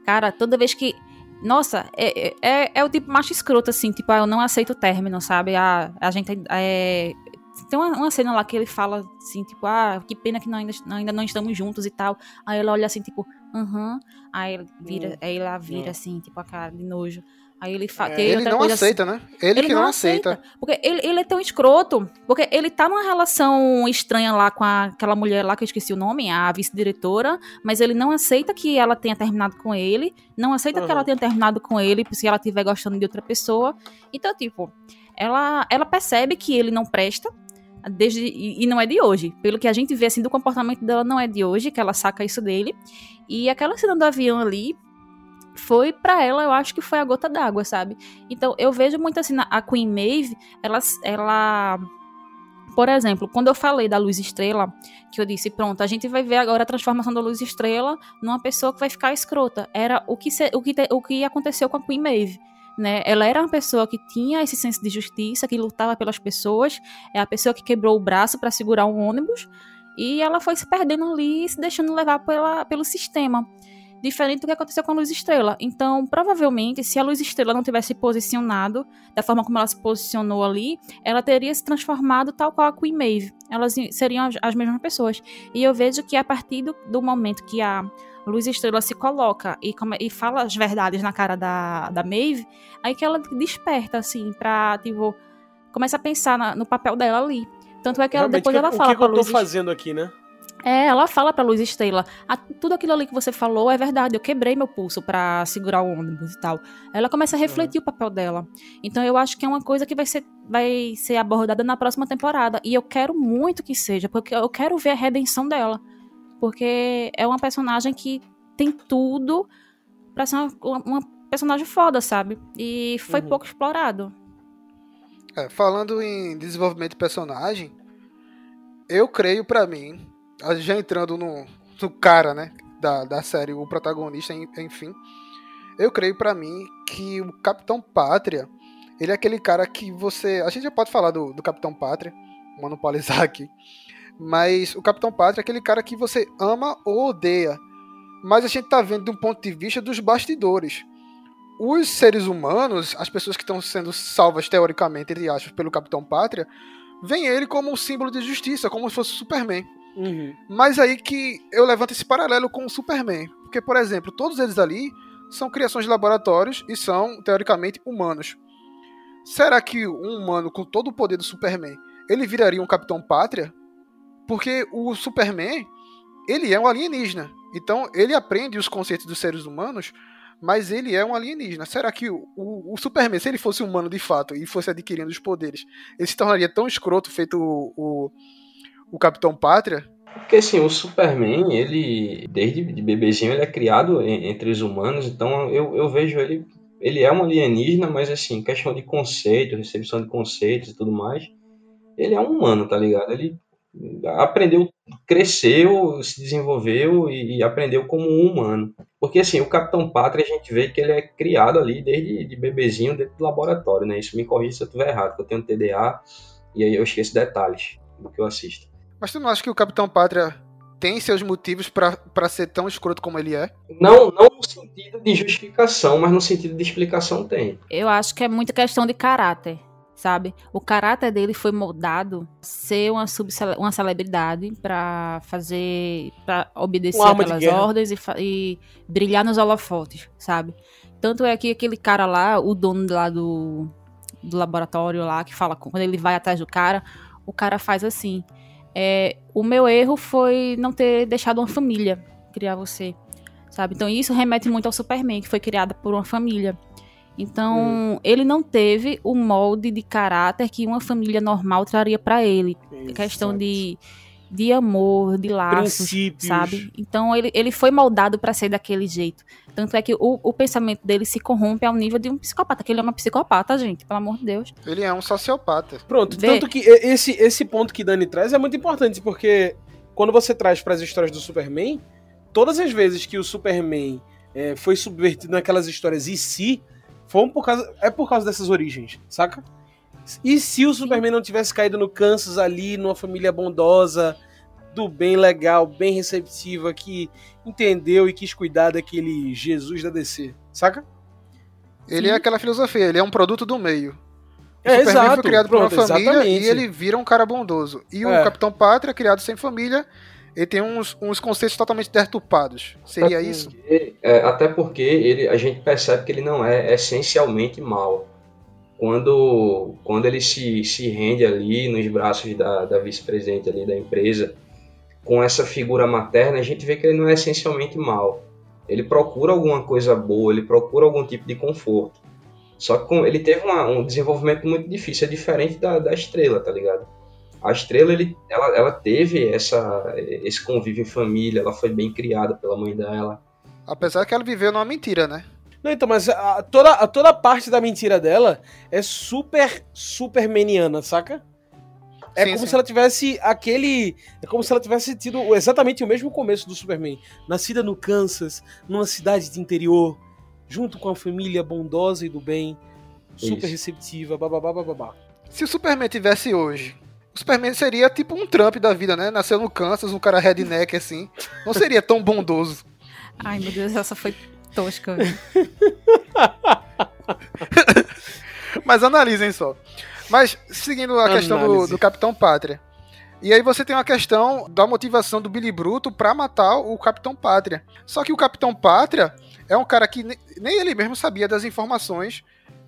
Cara, toda vez que. Nossa, é, é, é, é o tipo macho escroto, assim, tipo, ah, eu não aceito o término, sabe? A, a gente é, tem uma, uma, cena lá que ele fala assim, tipo, ah, que pena que nós ainda, ainda não estamos juntos e tal. Aí ela olha assim, tipo, aham. Uh -huh. Aí ele vira, hum. aí ela vira hum. assim, tipo, a cara de nojo. Aí ele fala. É, ele não aceita, assim, né? Ele, ele que não, aceita. aceita. Porque ele, ele é tão escroto. Porque ele tá numa relação estranha lá com a, aquela mulher lá que eu esqueci o nome, a vice-diretora. Mas ele não aceita que ela tenha terminado com ele. Não aceita uhum. que ela tenha terminado com ele se ela estiver gostando de outra pessoa. Então, tipo, ela, ela percebe que ele não presta. Desde, e, e não é de hoje. Pelo que a gente vê assim do comportamento dela, não é de hoje, que ela saca isso dele. E aquela cena do avião ali, foi para ela, eu acho que foi a gota d'água, sabe? Então eu vejo muito assim, a Queen Maeve, ela, ela por exemplo, quando eu falei da luz estrela, que eu disse, pronto, a gente vai ver agora a transformação da luz estrela numa pessoa que vai ficar escrota. Era o que, se, o que, o que aconteceu com a Queen Maeve. Né? Ela era uma pessoa que tinha esse senso de justiça, que lutava pelas pessoas, é a pessoa que quebrou o braço para segurar um ônibus, e ela foi se perdendo ali, se deixando levar pela, pelo sistema diferente do que aconteceu com a Luz Estrela. Então, provavelmente, se a Luz Estrela não tivesse posicionado da forma como ela se posicionou ali, ela teria se transformado tal qual a Queen Maeve. Elas seriam as, as mesmas pessoas. E eu vejo que a partir do, do momento que a Luz Estrela se coloca e, come, e fala as verdades na cara da, da Maeve, aí que ela desperta, assim, pra, tipo, começa a pensar na, no papel dela ali. Tanto é que ela, depois que, ela fala o que, que eu tô Luz fazendo aqui, né? É, ela fala pra Luz Estrela, ah, tudo aquilo ali que você falou é verdade, eu quebrei meu pulso para segurar o ônibus e tal. Ela começa a refletir uhum. o papel dela. Então eu acho que é uma coisa que vai ser, vai ser abordada na próxima temporada. E eu quero muito que seja, porque eu quero ver a redenção dela. Porque é uma personagem que tem tudo pra ser uma, uma personagem foda, sabe? E foi uhum. pouco explorado. É, falando em desenvolvimento de personagem, eu creio para mim já entrando no, no cara, né, da, da série, o protagonista, enfim, eu creio para mim que o Capitão Pátria, ele é aquele cara que você. A gente já pode falar do, do Capitão Pátria, monopolizar [laughs] aqui. Mas o Capitão Pátria é aquele cara que você ama ou odeia. Mas a gente tá vendo de um ponto de vista dos bastidores. Os seres humanos, as pessoas que estão sendo salvas teoricamente, entre aspas, pelo Capitão Pátria, veem ele como um símbolo de justiça, como se fosse Superman. Uhum. Mas aí que eu levanto esse paralelo com o Superman. Porque, por exemplo, todos eles ali são criações de laboratórios e são, teoricamente, humanos. Será que um humano com todo o poder do Superman, ele viraria um Capitão Pátria? Porque o Superman, ele é um alienígena. Então, ele aprende os conceitos dos seres humanos, mas ele é um alienígena. Será que o, o, o Superman, se ele fosse humano de fato e fosse adquirindo os poderes, ele se tornaria tão escroto feito o, o o Capitão Pátria? Porque assim, o Superman, ele, desde de bebezinho, ele é criado entre os humanos, então eu, eu vejo ele, ele é um alienígena, mas assim, questão de conceito, recepção de conceitos e tudo mais, ele é um humano, tá ligado? Ele aprendeu, cresceu, se desenvolveu e, e aprendeu como um humano. Porque assim, o Capitão Pátria, a gente vê que ele é criado ali desde de bebezinho dentro do laboratório, né? Isso me corrija se eu estiver errado, porque eu tenho TDA e aí eu esqueço detalhes do que eu assisto. Mas tu não acha que o Capitão Pátria tem seus motivos para ser tão escroto como ele é? Não, não no sentido de justificação, mas no sentido de explicação tem. Eu acho que é muita questão de caráter, sabe? O caráter dele foi moldado ser uma, uma celebridade para fazer, para obedecer aquelas ordens e, e brilhar nos holofotes, sabe? Tanto é que aquele cara lá, o dono lá do, do laboratório lá, que fala quando ele vai atrás do cara, o cara faz assim é, o meu erro foi não ter deixado uma família criar você, sabe? Então isso remete muito ao Superman, que foi criado por uma família. Então, hum. ele não teve o molde de caráter que uma família normal traria para ele. Exato. Questão de, de amor, de laços, Princípios. sabe? Então, ele, ele foi moldado para ser daquele jeito. Tanto é que o, o pensamento dele se corrompe ao nível de um psicopata, que ele é uma psicopata, gente, pelo amor de Deus. Ele é um sociopata. Pronto, Vê. tanto que esse, esse ponto que Dani traz é muito importante, porque quando você traz para as histórias do Superman, todas as vezes que o Superman é, foi subvertido naquelas histórias e se, foi por causa, é por causa dessas origens, saca? E se o Superman não tivesse caído no Kansas ali, numa família bondosa, do bem legal, bem receptiva, que entendeu e quis cuidar daquele Jesus da DC, saca? Ele Sim. é aquela filosofia, ele é um produto do meio. O é, Superman exato. foi criado Pronto, por uma família exatamente. e ele vira um cara bondoso. E é. o Capitão Pátria, criado sem família, ele tem uns, uns conceitos totalmente deturpados. Seria até isso? Porque, é, até porque ele, a gente percebe que ele não é essencialmente mal. Quando, quando ele se, se rende ali nos braços da, da vice-presidente ali da empresa, com essa figura materna, a gente vê que ele não é essencialmente mal. Ele procura alguma coisa boa, ele procura algum tipo de conforto. Só que ele teve uma, um desenvolvimento muito difícil, é diferente da, da estrela, tá ligado? A estrela, ele, ela, ela teve essa, esse convívio em família, ela foi bem criada pela mãe dela. Apesar que ela viveu numa mentira, né? Não, então, mas a, toda, a, toda parte da mentira dela é super, super meniana, saca? É sim, como sim. se ela tivesse aquele. É como se ela tivesse tido exatamente o mesmo começo do Superman. Nascida no Kansas, numa cidade de interior, junto com a família bondosa e do bem, super Isso. receptiva, bababá, babá. Se o Superman tivesse hoje o Superman seria tipo um Trump da vida, né? Nasceu no Kansas, um cara redneck assim. Não seria tão bondoso. Ai, meu Deus, essa foi tosca. [laughs] Mas analisem só. Mas seguindo a Análise. questão do, do, Capitão Pátria. E aí você tem uma questão da motivação do Billy Bruto para matar o Capitão Pátria. Só que o Capitão Pátria é um cara que nem ele mesmo sabia das informações,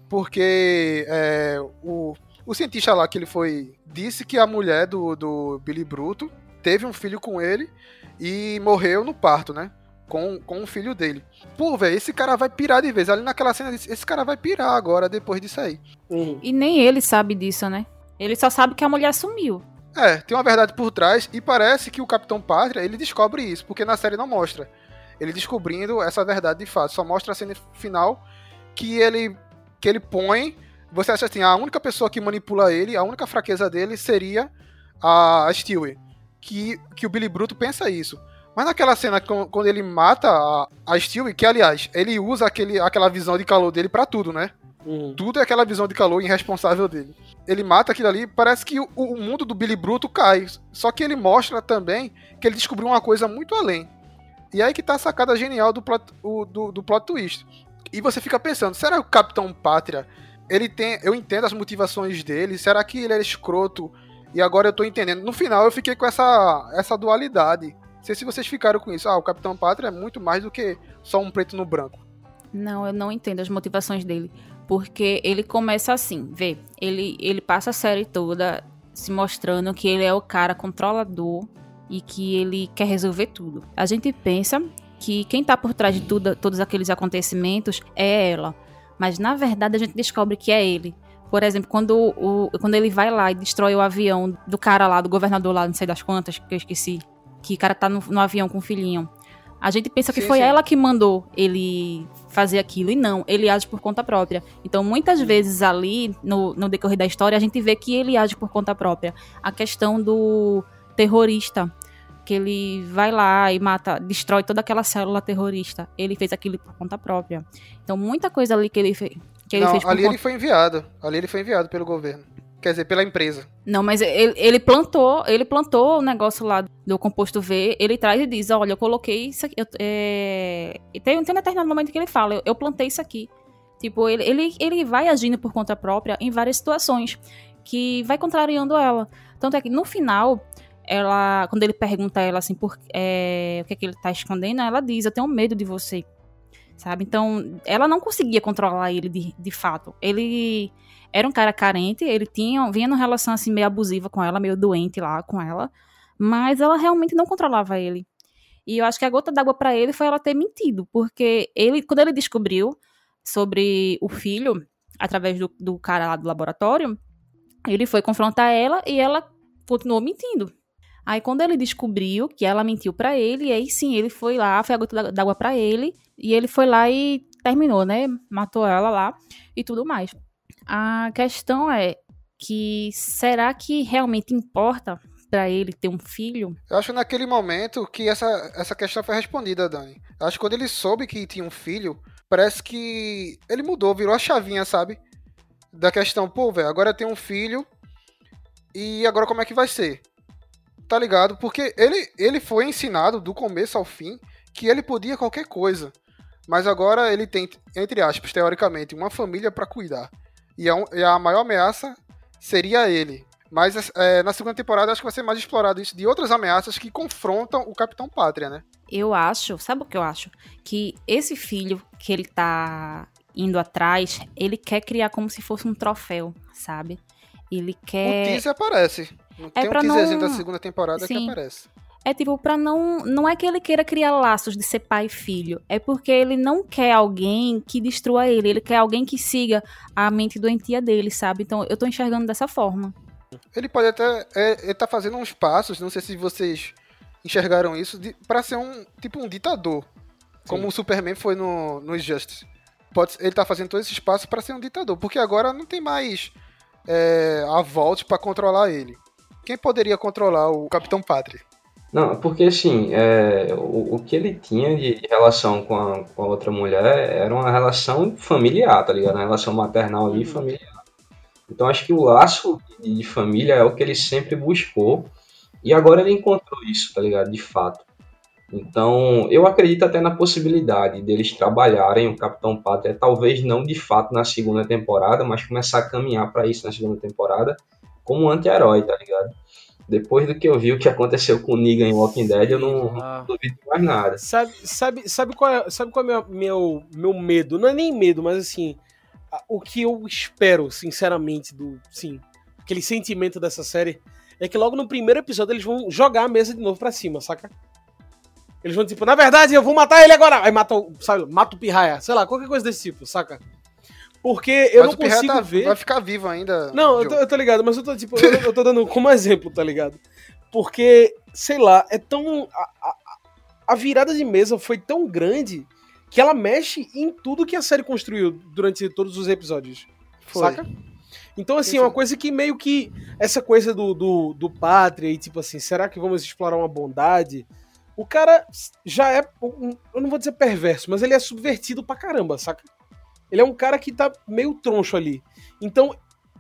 porque é, o o cientista lá que ele foi disse que a mulher do, do Billy Bruto teve um filho com ele e morreu no parto, né? Com, com o filho dele. Pô, velho, esse cara vai pirar de vez. Ali naquela cena, esse cara vai pirar agora, depois disso aí. Uhum. E nem ele sabe disso, né? Ele só sabe que a mulher sumiu. É, tem uma verdade por trás e parece que o Capitão Pátria, ele descobre isso, porque na série não mostra. Ele descobrindo essa verdade de fato. Só mostra a cena final que ele, que ele põe você acha assim, a única pessoa que manipula ele, a única fraqueza dele seria a Stewie. Que, que o Billy Bruto pensa isso. Mas naquela cena, quando ele mata a, a Stewie, que aliás, ele usa aquele, aquela visão de calor dele para tudo, né? Uhum. Tudo é aquela visão de calor irresponsável dele. Ele mata aquilo ali, parece que o, o, mundo do Billy Bruto cai. Só que ele mostra também que ele descobriu uma coisa muito além. E aí que tá a sacada genial do plot, o, do, do plot twist. E você fica pensando, será que o Capitão Pátria ele tem. Eu entendo as motivações dele. Será que ele era escroto? E agora eu tô entendendo. No final eu fiquei com essa, essa dualidade. Não sei se vocês ficaram com isso. Ah, o Capitão Pátria é muito mais do que só um preto no branco. Não, eu não entendo as motivações dele. Porque ele começa assim, vê, ele, ele passa a série toda se mostrando que ele é o cara controlador e que ele quer resolver tudo. A gente pensa que quem tá por trás de tudo, todos aqueles acontecimentos é ela mas na verdade a gente descobre que é ele. Por exemplo, quando, o, quando ele vai lá e destrói o avião do cara lá, do governador lá, não sei das quantas, que eu esqueci, que o cara tá no, no avião com o filhinho. A gente pensa que sim, foi sim. ela que mandou ele fazer aquilo, e não, ele age por conta própria. Então, muitas vezes ali, no, no decorrer da história, a gente vê que ele age por conta própria. A questão do terrorista, que ele vai lá e mata, destrói toda aquela célula terrorista. Ele fez aquilo por conta própria. Então, muita coisa ali que ele, fez que ele Não, fez ali conta... ele foi enviado. Ali ele foi enviado pelo governo. Quer dizer, pela empresa. Não, mas ele, ele plantou, ele plantou o negócio lá do composto V, ele traz e diz, olha, eu coloquei isso aqui. Eu, é... tem, tem um determinado momento que ele fala, eu, eu plantei isso aqui. Tipo, ele, ele, ele vai agindo por conta própria em várias situações que vai contrariando ela. Tanto é que no final, ela, quando ele pergunta a ela assim, por, é, o que, é que ele tá escondendo, ela diz, eu tenho medo de você. Sabe? Então, ela não conseguia controlar ele de, de fato. Ele era um cara carente, ele tinha, vinha numa relação assim meio abusiva com ela, meio doente lá com ela. Mas ela realmente não controlava ele. E eu acho que a gota d'água para ele foi ela ter mentido, porque ele, quando ele descobriu sobre o filho, através do, do cara lá do laboratório, ele foi confrontar ela e ela continuou mentindo. Aí quando ele descobriu que ela mentiu para ele, aí sim, ele foi lá, foi a gota d'água para ele, e ele foi lá e terminou, né? Matou ela lá e tudo mais. A questão é que será que realmente importa para ele ter um filho? Eu acho naquele momento que essa, essa questão foi respondida, Dani. Eu acho que quando ele soube que tinha um filho, parece que ele mudou, virou a chavinha, sabe? Da questão, pô, velho, agora tenho um filho e agora como é que vai ser? Tá ligado? Porque ele, ele foi ensinado do começo ao fim que ele podia qualquer coisa. Mas agora ele tem, entre aspas, teoricamente, uma família para cuidar. E a, e a, maior ameaça seria ele. Mas é, na segunda temporada acho que vai ser mais explorado isso de outras ameaças que confrontam o Capitão Pátria, né? Eu acho, sabe o que eu acho? Que esse filho que ele tá indo atrás, ele quer criar como se fosse um troféu, sabe? Ele quer. O teaser aparece. É Tem um teaserzinho não... da segunda temporada Sim. que aparece. É tipo, pra não. Não é que ele queira criar laços de ser pai e filho. É porque ele não quer alguém que destrua ele. Ele quer alguém que siga a mente doentia dele, sabe? Então eu tô enxergando dessa forma. Ele pode até. É, ele tá fazendo uns passos, não sei se vocês enxergaram isso, de, pra ser um. Tipo um ditador. Sim. Como o Superman foi no, no Injustice. Pode, ele tá fazendo todos esses passos para ser um ditador. Porque agora não tem mais é, a volta para controlar ele. Quem poderia controlar o Capitão Pátria? Não, porque assim, é, o, o que ele tinha de relação com a, com a outra mulher era uma relação familiar, tá ligado? Uma relação maternal ali, uhum. familiar. Então acho que o laço de, de família é o que ele sempre buscou. E agora ele encontrou isso, tá ligado? De fato. Então, eu acredito até na possibilidade deles trabalharem o Capitão Pátria, talvez não de fato na segunda temporada, mas começar a caminhar para isso na segunda temporada como um anti-herói, tá ligado? Depois do que eu vi o que aconteceu com o Negan em Walking Dead, eu não, ah. não duvido mais nada. Sabe, sabe, sabe qual é, sabe qual é meu, meu, meu medo? Não é nem medo, mas assim, o que eu espero, sinceramente, do. Sim, aquele sentimento dessa série é que logo no primeiro episódio eles vão jogar a mesa de novo pra cima, saca? Eles vão tipo, na verdade, eu vou matar ele agora! Aí mata, sabe, mata o pirraia, sei lá, qualquer coisa desse tipo, saca? Porque eu mas não consigo tá, ver. Vai ficar vivo ainda. Não, eu tô, eu tô, ligado, mas eu tô, tipo, eu, eu, tô dando como exemplo, tá ligado? Porque, sei lá, é tão. A, a, a, virada de mesa foi tão grande que ela mexe em tudo que a série construiu durante todos os episódios. Foi. Saca? Então, assim, é uma coisa que meio que. Essa coisa do, do, do pátria e, tipo assim, será que vamos explorar uma bondade? O cara já é. Eu não vou dizer perverso, mas ele é subvertido pra caramba, saca? Ele é um cara que tá meio troncho ali. Então,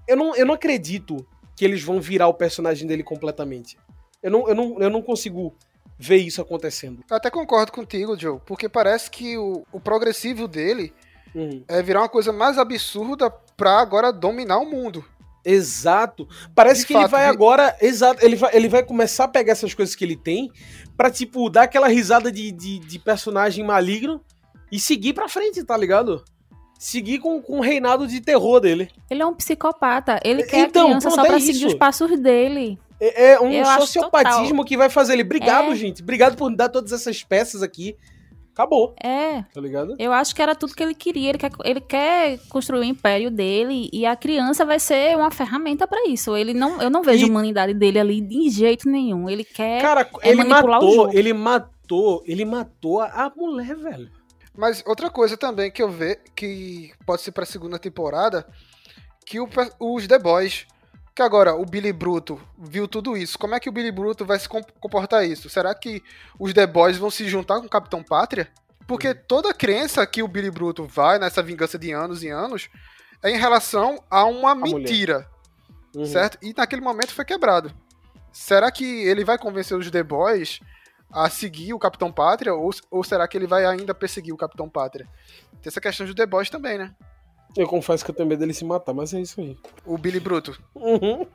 eu não, eu não acredito que eles vão virar o personagem dele completamente. Eu não, eu não, eu não consigo ver isso acontecendo. Eu até concordo contigo, Joe, porque parece que o, o progressivo dele uhum. é virar uma coisa mais absurda pra agora dominar o mundo. Exato. Parece de que fato, ele vai de... agora. Exato. Ele vai, ele vai começar a pegar essas coisas que ele tem pra, tipo, dar aquela risada de, de, de personagem maligno e seguir pra frente, tá ligado? Seguir com, com o reinado de terror dele. Ele é um psicopata. Ele quer então, a criança só pra é seguir os passos dele. É, é um Eu sociopatismo que vai fazer ele. Obrigado, é. gente. Obrigado por dar todas essas peças aqui. Acabou. É. Tá ligado? Eu acho que era tudo que ele queria. Ele quer, ele quer construir o império dele e a criança vai ser uma ferramenta para isso. Ele não, eu não vejo e... a humanidade dele ali de jeito nenhum. Ele quer. Cara, é ele matou, ele matou, ele matou a mulher, velho. Mas outra coisa também que eu vejo, que pode ser pra segunda temporada, que o, os The Boys, que agora o Billy Bruto viu tudo isso, como é que o Billy Bruto vai se comportar isso? Será que os The Boys vão se juntar com o Capitão Pátria? Porque uhum. toda a crença que o Billy Bruto vai nessa vingança de anos e anos é em relação a uma a mentira. Uhum. Certo? E naquele momento foi quebrado. Será que ele vai convencer os The Boys a seguir o Capitão Pátria ou, ou será que ele vai ainda perseguir o Capitão Pátria? Tem essa questão de The Boys também, né? Eu confesso que eu tenho medo dele se matar, mas é isso aí. O Billy Bruto. Uhum.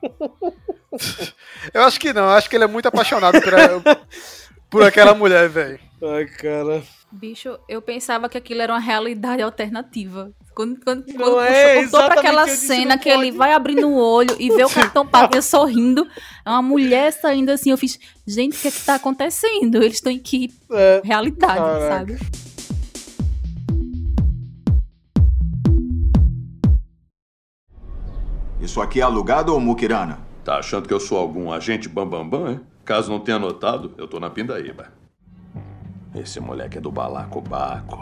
[laughs] eu acho que não, eu acho que ele é muito apaixonado por, [laughs] por aquela mulher, velho. Ai, cara. Bicho, eu pensava que aquilo era uma realidade alternativa. Quando, quando, Não quando é, puxou pra aquela disse, cena que ele vai abrindo o olho e vê o [laughs] Capitão Pátria sorrindo, é uma mulher saindo assim, eu fiz, gente, o que é que tá acontecendo? Eles estão em que É, realidade, caraca. sabe? Isso aqui é alugado ou Mukirana? Tá achando que eu sou algum agente bambambam, bam, bam, hein? Caso não tenha notado, eu tô na pindaíba. Esse moleque é do balacobaco.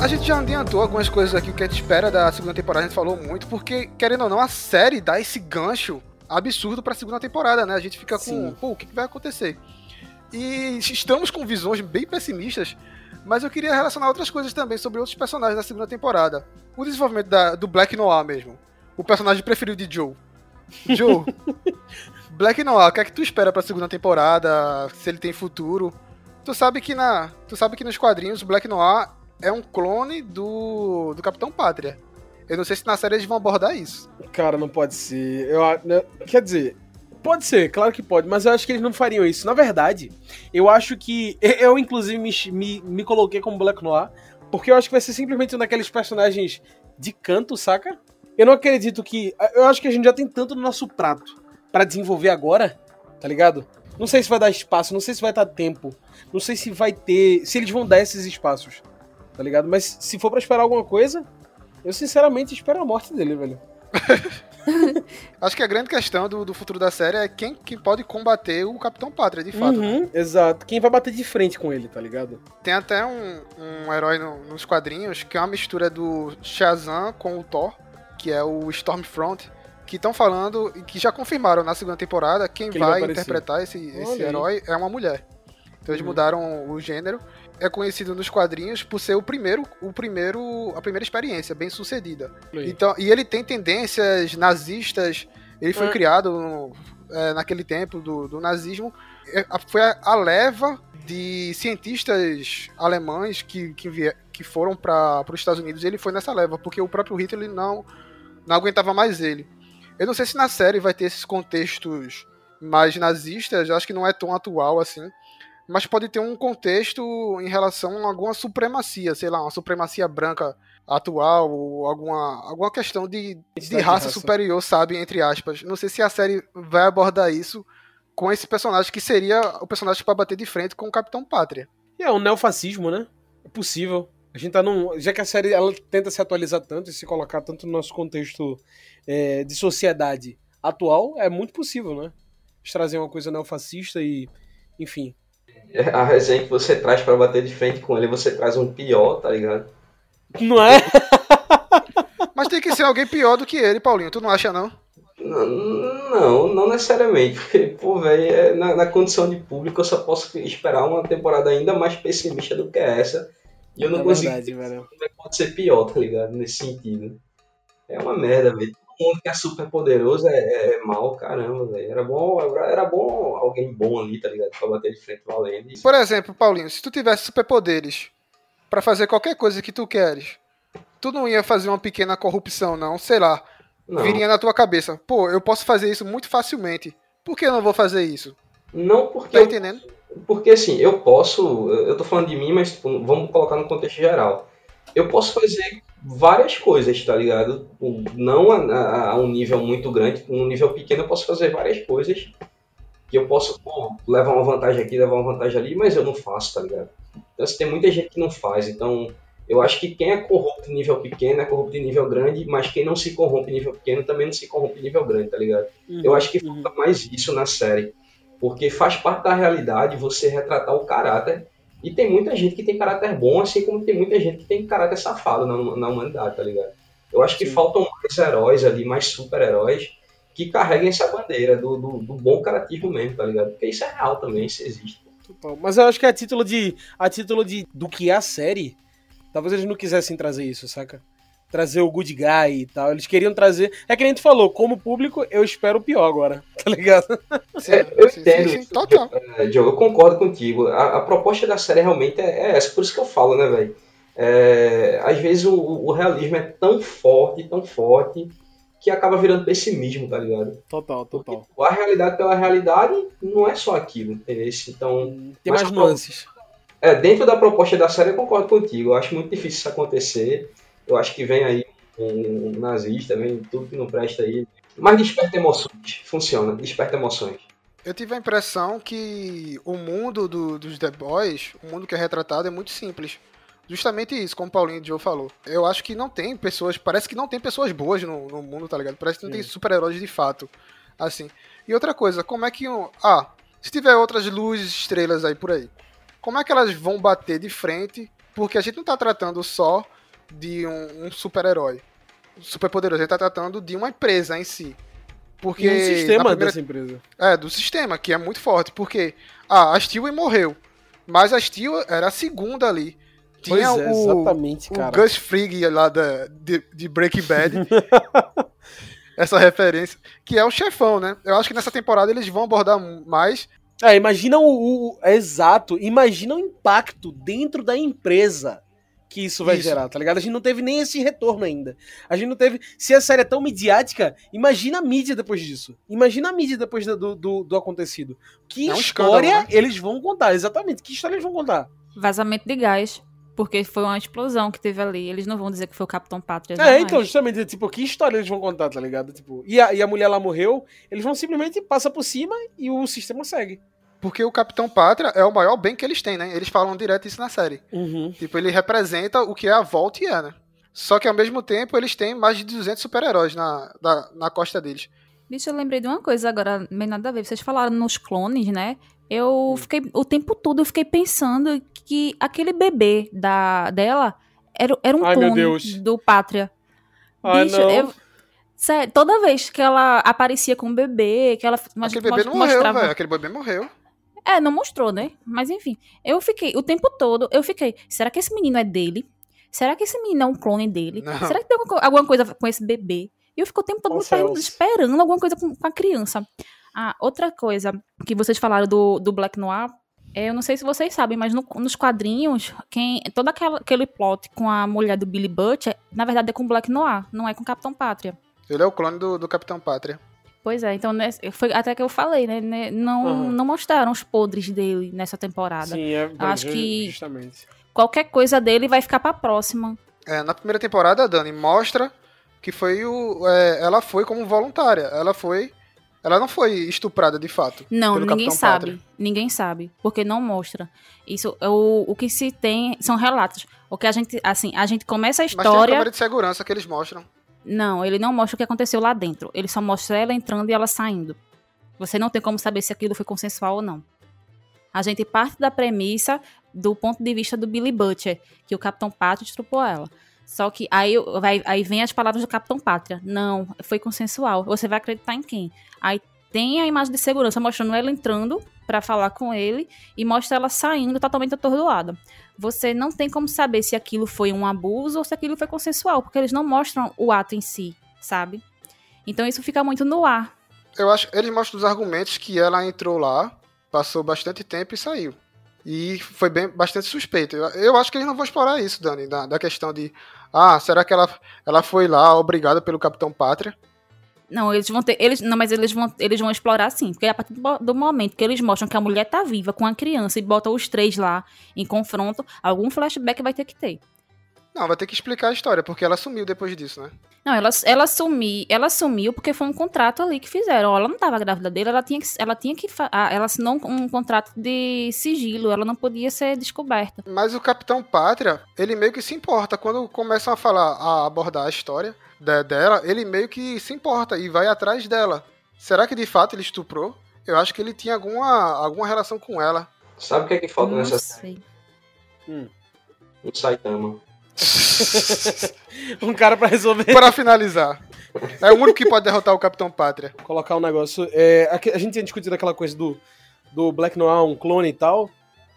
A gente já adiantou algumas coisas aqui, o que a gente espera da segunda temporada, a gente falou muito, porque, querendo ou não, a série dá esse gancho absurdo pra segunda temporada, né? A gente fica com, Sim. pô, o que vai acontecer? E estamos com visões bem pessimistas, mas eu queria relacionar outras coisas também sobre outros personagens da segunda temporada. O desenvolvimento da- do Black Noir mesmo. O personagem preferido de Joe. Joe, [laughs] Black Noir, o que é que tu espera pra segunda temporada? Se ele tem futuro? Tu sabe que na, tu sabe que nos quadrinhos o Black Noir é um clone do do Capitão Pátria. Eu não sei se na série eles vão abordar isso. Cara, não pode ser. Eu, a- né, quer dizer, pode ser, claro que pode, mas eu acho que eles não fariam isso. Na verdade, eu acho que. [laughs] Eu, inclusive, me, me, me coloquei como Black Noir, porque eu acho que vai ser simplesmente um daqueles personagens de canto, saca? Eu não acredito que. Eu acho que a gente já tem tanto no nosso prato pra desenvolver agora, tá ligado? Não sei se vai dar espaço, não sei se vai dar tempo, não sei se vai ter. Se eles vão dar esses espaços, tá ligado? Mas se for pra esperar alguma coisa, eu sinceramente espero a morte dele, velho. [laughs] Acho que a grande questão do, do futuro da série é quem, quem pode combater o Capitão Pátria, de fato. né? Uhum, exato. Quem vai bater de frente com ele, tá ligado? Tem até um, um herói no- nos quadrinhos que é uma mistura do Shazam com o Thor, que é o Stormfront, que estão falando e que já confirmaram na segunda temporada quem vai vai interpretar esse, esse herói é uma mulher. Então eles Uhum. mudaram o gênero. É conhecido nos quadrinhos por ser o primeiro, o primeiro, a primeira experiência bem sucedida. Então, e ele tem tendências nazistas. Ele foi É. criado no- é, naquele tempo do, do nazismo. É, foi a, a leva de cientistas alemães que, que, vie- que foram para os Estados Unidos. Ele foi nessa leva, porque o próprio Hitler não, não aguentava mais ele. Eu não sei se na série vai ter esses contextos mais nazistas, acho que não é tão atual assim. Mas pode ter um contexto em relação a alguma supremacia, sei lá, uma supremacia branca atual, ou alguma, alguma questão de, de raça, raça. superior, sabe, entre aspas. Não sei se a série vai abordar isso com esse personagem que seria o personagem para bater de frente com o Capitão Pátria. E é um neofascismo, né? É possível. A gente tá num. Já que a série ela tenta se atualizar tanto e se colocar tanto no nosso contexto é, de sociedade atual, é muito possível, né? Eles trazem uma coisa neofascista e. Enfim. A resenha que você traz pra bater de frente com ele, você traz um pior, tá ligado? Não é? [laughs] Mas tem que ser alguém pior do que ele, Paulinho. Tu não acha, não? Não, não, não necessariamente. Porque, pô, velho, é, na, na condição de público eu só posso esperar uma temporada ainda mais pessimista do que essa. E eu não É consigo verdade, velho. como é que pode ser pior, tá ligado? Nesse sentido. É uma merda, velho. Todo mundo que é super poderoso é, é mal, caramba, velho. Era bom, era, era bom alguém bom ali, tá ligado? Pra bater de frente valendo. E- Por exemplo, Paulinho, se tu tivesse superpoderes pra fazer qualquer coisa que tu queres, tu não ia fazer uma pequena corrupção, não? Sei lá. Não. Viria na tua cabeça. Pô, eu posso fazer isso muito facilmente. Por que eu não vou fazer isso? Não porque Tá eu entendendo? Porque assim, eu posso, eu tô falando de mim, mas tipo, vamos colocar no contexto geral. Eu posso fazer várias coisas, tá ligado? Não a, a- a um nível muito grande, um nível pequeno eu posso fazer várias coisas que eu posso pô, levar uma vantagem aqui, levar uma vantagem ali, mas eu não faço, tá ligado? Então assim, tem muita gente que não faz, então eu acho que quem é corrupto em nível pequeno é corrupto em nível grande, mas quem não se corrompe em nível pequeno também não se corrompe em nível grande, tá ligado? Eu acho que falta mais isso na série. Porque faz parte da realidade você retratar o caráter. E tem muita gente que tem caráter bom, assim como tem muita gente que tem caráter safado na, na humanidade, tá ligado? Eu acho que faltam mais heróis ali, mais super-heróis, que carreguem essa bandeira do, do, do bom caratismo mesmo, tá ligado? Porque isso é real também, isso existe. Mas eu acho que a título de. A título de do que é a série, talvez eles não quisessem trazer isso, saca? Trazer o good guy e tal. Eles queriam trazer. É que nem tu falou, como público, eu espero o pior agora, [laughs] tá ligado? É, eu entendo. sim, total. É, Diogo, eu concordo contigo. A, a proposta da série realmente é, é essa, por isso que eu falo, né, velho? É, às vezes o, o realismo é tão forte, tão forte, que acaba virando pessimismo, tá ligado? Total, total. Porque a realidade pela realidade não é só aquilo, entendeu? Então. Tem mais nuances. É, dentro da proposta da série eu concordo contigo. Eu acho muito difícil isso acontecer. Eu acho que vem aí um nazista, vem tudo que não presta aí. Mas desperta emoções. Funciona, desperta emoções. Eu tive a impressão que o mundo do, dos The Boys, o mundo que é retratado, é muito simples. Justamente isso, como o Paulinho e Joe falou. Eu acho que não tem pessoas. Parece que não tem pessoas boas no, no mundo, tá ligado? Parece que não tem super-heróis de fato. Assim. E outra coisa, como é que. Um, ah, se tiver outras luzes, estrelas aí por aí, como é que elas vão bater de frente? Porque a gente não tá tratando só de um, um super-herói super poderoso, a gente tá tratando de uma empresa em si. Porque. E o sistema primeira- dessa empresa. É, do sistema, que é muito forte. Porque. Ah, a Stewie morreu. Mas a Stewie era a segunda ali. Tinha Pois é, o, exatamente, o cara. Gus Fring lá da, de, de Breaking Bad. [laughs] essa referência. Que é o chefão, né? Eu acho que nessa temporada eles vão abordar mais. É, imagina o, o- é Exato, imagina o impacto dentro da empresa que isso vai Isso. gerar, tá ligado? A gente não teve nem esse retorno ainda. A gente não teve. Se a série é tão midiática, imagina a mídia depois disso. Imagina a mídia depois do, do, do acontecido. Que É um história escândalo, né? eles vão contar, exatamente. Que história eles vão contar? Vazamento de gás. Porque foi uma explosão que teve ali. Eles não vão dizer que foi o Capitão Pátria. É, então, justamente, tipo, que história eles vão contar, tá ligado? Tipo, e a, e a mulher lá morreu, eles vão simplesmente passar por cima e o sistema segue. Porque o Capitão Pátria é o maior bem que eles têm, né? Eles falam direto isso na série. Uhum. Tipo, ele representa o que é a Volta e é, né? Só que ao mesmo tempo eles têm mais de 200 super-heróis na, da- na costa deles. Bicho, eu lembrei de uma coisa agora, meio nada a ver. Vocês falaram nos clones, né? Hum. Eu fiquei, o tempo todo eu fiquei pensando que aquele bebê da, dela era, era um Ai, clone Deus. do Pátria. Ai, Bicho, não. eu- sério, toda vez que ela aparecia com o bebê, que ela Aquele bebê não morreu, velho. Aquele bebê morreu. É, não mostrou, né? Mas enfim, eu fiquei, o tempo todo, eu fiquei, será que esse menino é dele? Será que esse menino é um clone dele? Não. Será que tem alguma co- alguma coisa com esse bebê? E eu fico o tempo todo me esperando alguma coisa com, com a criança. Ah, outra coisa que vocês falaram do, do Black Noir, é, eu não sei se vocês sabem, mas no- nos quadrinhos, quem, todo aquela, aquele plot com a mulher do Billy Butcher, na verdade é com Black Noir, não é com Capitão Pátria. Ele é o clone do, do Capitão Pátria. Pois é, então né, foi até que eu falei, né? né, Não, Aham. não mostraram os podres dele nessa temporada. Sim, é. Eu acho que Justamente. qualquer coisa dele vai ficar pra próxima. É, na primeira temporada, a Dani mostra que foi o. é, ela foi como voluntária. Ela foi. Ela não foi estuprada de fato. Não, pelo ninguém Capitão sabe. Pátria. Ninguém sabe, porque não mostra. Isso, é o, o que se tem são relatos. O que a gente, assim, a gente começa a Mas tem a história. câmera de segurança que eles mostram. Não, ele não mostra o que aconteceu lá dentro. Ele só mostra ela entrando e ela saindo. Você não tem como saber se aquilo foi consensual ou não. A gente parte da premissa do ponto de vista do Billy Butcher, que o Capitão Pátria estrupou ela. Só que aí, vai, aí vem as palavras do Capitão Pátria. Não, foi consensual. Você vai acreditar em quem? Aí tem a imagem de segurança mostrando ela entrando pra falar com ele e mostra ela saindo totalmente atordoada. Você não tem como saber se aquilo foi um abuso ou se aquilo foi consensual, porque eles não mostram o ato em si, sabe? Então isso fica muito no ar. Eu acho. Eles mostram os argumentos que ela entrou lá, passou bastante tempo e saiu. E foi bem bastante suspeito. Eu, eu acho que eles não vão explorar isso, Dani, da, da questão de. Ah, será que ela, ela foi lá obrigada pelo Capitão Pátria? Não, eles vão ter. Eles, não, mas eles vão, eles vão explorar sim. Porque a partir do momento que eles mostram que a mulher tá viva com a criança e botam os três lá em confronto, algum flashback vai ter que ter. Não, vai ter que explicar a história, porque ela sumiu depois disso, né? Não, ela, ela, sumi, ela sumiu porque foi um contrato ali que fizeram. Ela não estava grávida dele, ela tinha que. Ela, tinha que fa- ah, ela assinou um, um contrato de sigilo, ela não podia ser descoberta. Mas o Capitão Pátria, ele meio que se importa. Quando começam a falar, a abordar a história de- dela, ele meio que se importa e vai atrás dela. Será que de fato ele estuprou? Eu acho que ele tinha alguma, alguma relação com ela. Sabe o que é que falta Não nessa sei. Um Saitama. [laughs] um cara pra resolver. Para finalizar, é o único que pode derrotar o Capitão Pátria. Colocar um negócio. É, a gente tinha discutido aquela coisa do, do Black Noir, um clone e tal.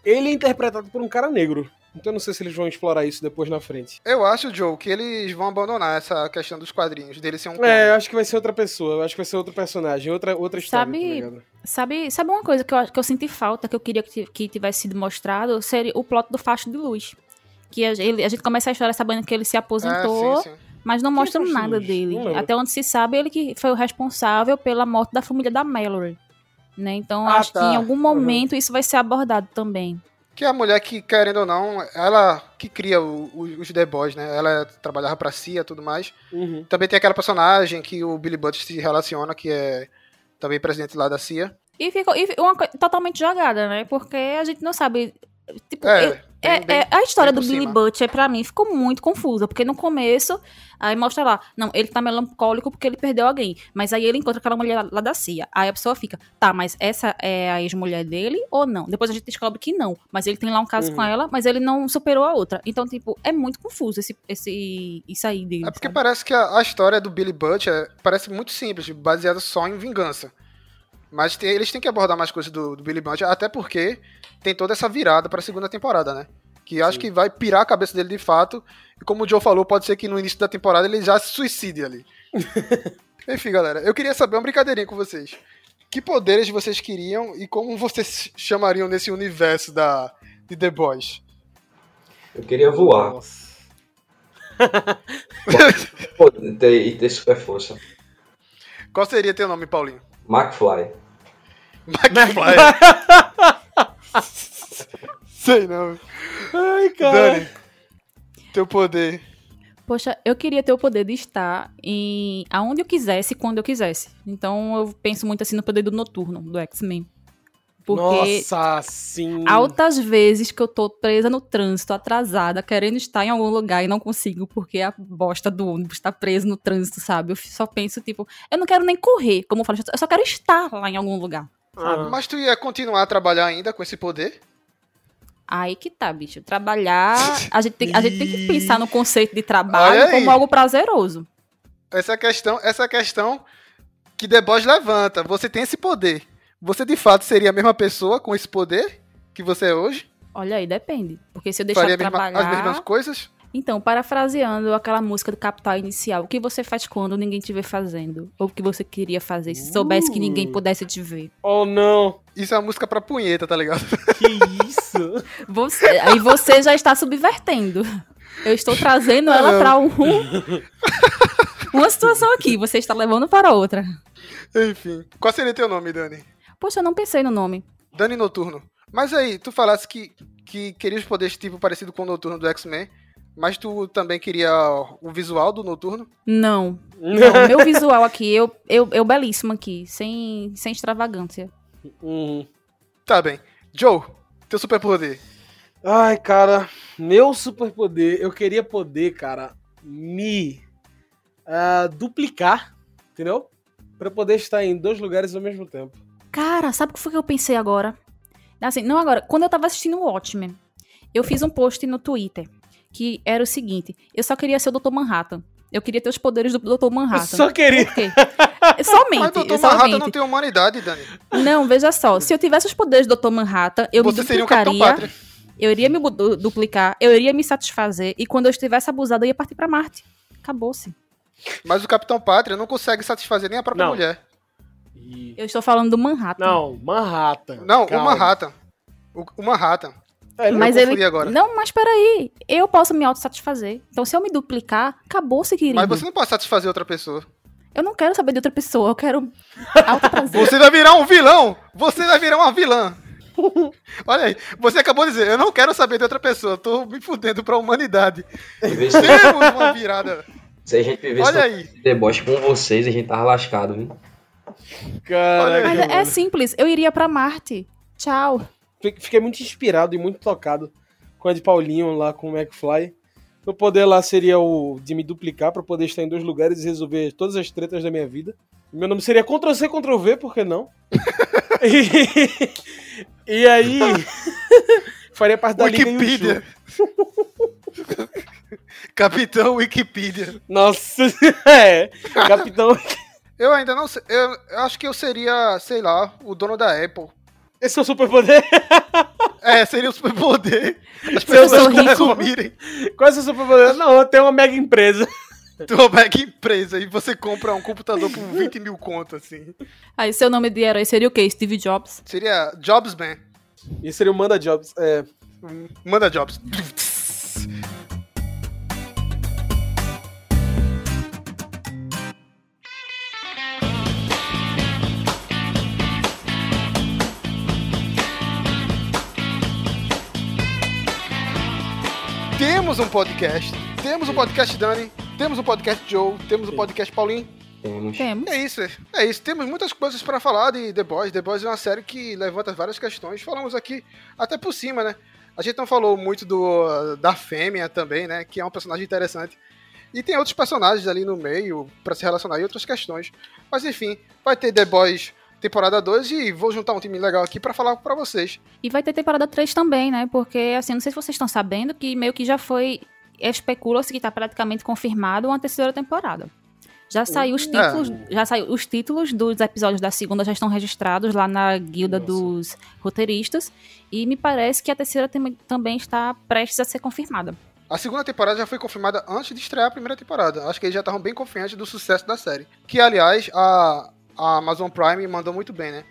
Ele é interpretado por um cara negro. Então eu não sei se eles vão explorar isso depois na frente. Eu acho, Joe, que eles vão abandonar essa questão dos quadrinhos, dele ser um clone. É, eu acho que vai ser outra pessoa, eu acho que vai ser outro personagem, outra, outra história, tá Sabe, sabe, sabe uma coisa que eu, que eu senti falta, que eu queria que, que tivesse sido mostrado? Seria o plot do facho de luz. Que a, ele- a gente começa a história sabendo que ele se aposentou, É, sim, sim. Mas não mostra nada dele. Até onde se sabe, ele que foi o responsável pela morte da família da Mallory. Né? Então, Ah, acho tá. que em algum Uhum. momento isso vai ser abordado também. Que é a mulher que, querendo ou não, ela que cria o- o- os The Boys, né? Ela trabalhava pra CIA e tudo mais. Uhum. Também tem aquela personagem que o Billy Butcher se relaciona, que é também presidente lá da CIA. E ficou e uma coisa totalmente jogada, né? Porque a gente não sabe. Tipo, É, eu- é- bem- é- a história do Billy. Butcher, pra mim, ficou muito confusa. Porque no começo, aí mostra lá, não, ele tá melancólico porque ele perdeu alguém. Mas aí ele encontra aquela mulher lá da CIA. Aí a pessoa fica, tá, mas essa é a ex-mulher dele ou não? Depois a gente descobre que não. Mas ele tem lá um caso Uhum. com ela, mas ele não superou a outra. Então, tipo, é muito confuso esse, esse, isso aí dele. É porque sabe? parece que a, a história do Billy Butcher parece muito simples, baseada só em vingança. Mas tem- eles têm que abordar mais coisas do, do Billy Butcher, até porque tem toda essa virada pra segunda temporada, né? Que acho que vai pirar a cabeça dele de fato. E como o Joe falou, pode ser que no início da temporada ele já se suicide ali. [laughs] Enfim, galera, eu queria saber uma brincadeirinha com vocês. Que poderes vocês queriam e como vocês chamariam nesse universo da, de The Boys? Eu queria voar. [laughs] Pô, e ter, e ter super força. Qual seria teu nome, Paulinho? McFly. McFly. [laughs] Sei não. Ai, Dani, teu poder. Poxa, eu queria ter o poder de estar em aonde eu quisesse, quando eu quisesse. Então eu penso muito assim no poder do noturno, do X-Men. Porque Nossa, sim. altas vezes que eu tô presa no trânsito, atrasada, querendo estar em algum lugar e não consigo, porque a bosta do ônibus tá preso no trânsito, sabe? Eu só penso, tipo, eu não quero nem correr, como eu falo, eu só quero estar lá em algum lugar. Sabe? Mas tu ia continuar a trabalhar ainda com esse poder? Aí que tá, bicho. Trabalhar. A gente tem, a gente tem que [laughs] pensar no conceito de trabalho como algo prazeroso. Essa é questão, essa é questão que Boys levanta. Você tem esse poder. Você de fato seria a mesma pessoa com esse poder que você é hoje? Olha aí, depende. Porque se eu deixar Faria de mesma- trabalhar. as mesmas coisas? Então, parafraseando aquela música do Capital Inicial, o que você faz quando ninguém te vê fazendo? Ou o que você queria fazer, se soubesse que ninguém pudesse te ver? Oh, não. Isso é uma música pra punheta, tá ligado? Que isso? [laughs] Você, aí você já está subvertendo. Eu estou trazendo ela Não. para um, uma situação aqui, você está levando para outra. Enfim. Qual seria teu nome, Dani? Poxa, eu não pensei no nome. Dani Noturno. Mas aí, tu falasse que, que queria os poderes tipo parecido com o Noturno do X-Men, mas tu também queria o visual do Noturno? Não. [laughs] Não, meu visual aqui, eu, eu, eu belíssimo aqui, sem, sem extravagância. Uhum. Tá bem. Joe, teu superpoder. Ai, cara, meu superpoder, eu queria poder, cara, me ah, duplicar, entendeu? Pra poder estar em dois lugares ao mesmo tempo. Cara, sabe o que foi que eu pensei agora? Assim, não agora, quando eu tava assistindo o Watchmen, eu fiz um post no Twitter que era o seguinte: eu só queria ser o Dr. Manhattan. Eu queria ter os poderes do Dr. Manhattan. só queria. Por quê? Somente. Mas Dr. eu Manhattan somente. não tem humanidade, Dani. Não, veja só. Se eu tivesse os poderes do Dr. Manhattan, eu Você me seria o Capitão duplicaria. Pátria. Eu iria me duplicar, eu iria me satisfazer, e quando eu estivesse abusada, eu ia partir pra Marte. Acabou-se. Mas o Capitão Pátria não consegue satisfazer nem a própria Não. mulher. Eu estou falando do Manhattan. Não, Manhattan. Não, Calma. o Manhattan. O, o Manhattan. É, Eu Mas ele. agora. Não, mas peraí. Eu posso me autossatisfazer. Então, se eu me duplicar, acabou-se, querido. Mas você não pode satisfazer outra pessoa. Eu não quero saber de outra pessoa, eu quero alto prazer. Você vai virar um vilão! Você vai virar uma vilã! [laughs] Olha aí, você acabou de dizer, eu não quero saber de outra pessoa, eu tô me fudendo pra humanidade. Temos uma virada. Se a gente vivesse Olha aí. deboche com vocês, a gente tava lascado, viu? Caraca, Mas é mano. simples, eu iria pra Marte. Tchau. Fiquei- muito inspirado e muito tocado com a de Paulinho lá com o McFly. Meu poder lá seria o de me duplicar pra poder estar em dois lugares e resolver todas as tretas da minha vida. Meu nome seria Ctrl-C, Ctrl-V, por que não? [laughs] e, e aí... faria parte da Wikipedia. [laughs] Capitão Wikipedia. Nossa, [laughs] é. Capitão... Eu ainda não sei, eu, eu acho que eu seria, sei lá, o dono da Apple. Esse é o superpoder? [laughs] É, seria o superpoder. As Se eu pessoas sou rico. consumirem. Qual é o seu superpoder? Não, eu tenho uma mega empresa. Tua mega empresa e você compra um computador por 20 mil conto, assim. Aí, seu nome de herói seria o quê? Steve Jobs? Seria Jobsman. Esse seria o Manda Jobs. É. Manda Jobs. Temos um podcast. Temos um podcast Dani, temos um podcast Joe, temos um podcast Paulinho. Temos. Temos. É isso, é isso. Temos muitas coisas para falar de The Boys. The Boys é uma série que levanta várias questões. Falamos aqui até por cima, né? A gente não falou muito do da Fêmea também, né? Que é um personagem interessante. E tem outros personagens ali no meio para se relacionar e outras questões. Mas enfim, vai ter The Boys temporada 2 e vou juntar um time legal aqui para falar para vocês. E vai ter temporada 3 também, né? Porque, assim, não sei se vocês estão sabendo que meio que já foi. Especula-se que tá praticamente confirmado uma terceira temporada. Já saiu os títulos, É. já saiu os títulos dos episódios da segunda já estão registrados lá na guilda dos roteiristas e me parece que a terceira tem- também está prestes a ser confirmada. A segunda temporada já foi confirmada antes de estrear a primeira temporada. Acho que eles já estavam bem confiantes do sucesso da série. Que, aliás, a, a Amazon Prime mandou muito bem, né?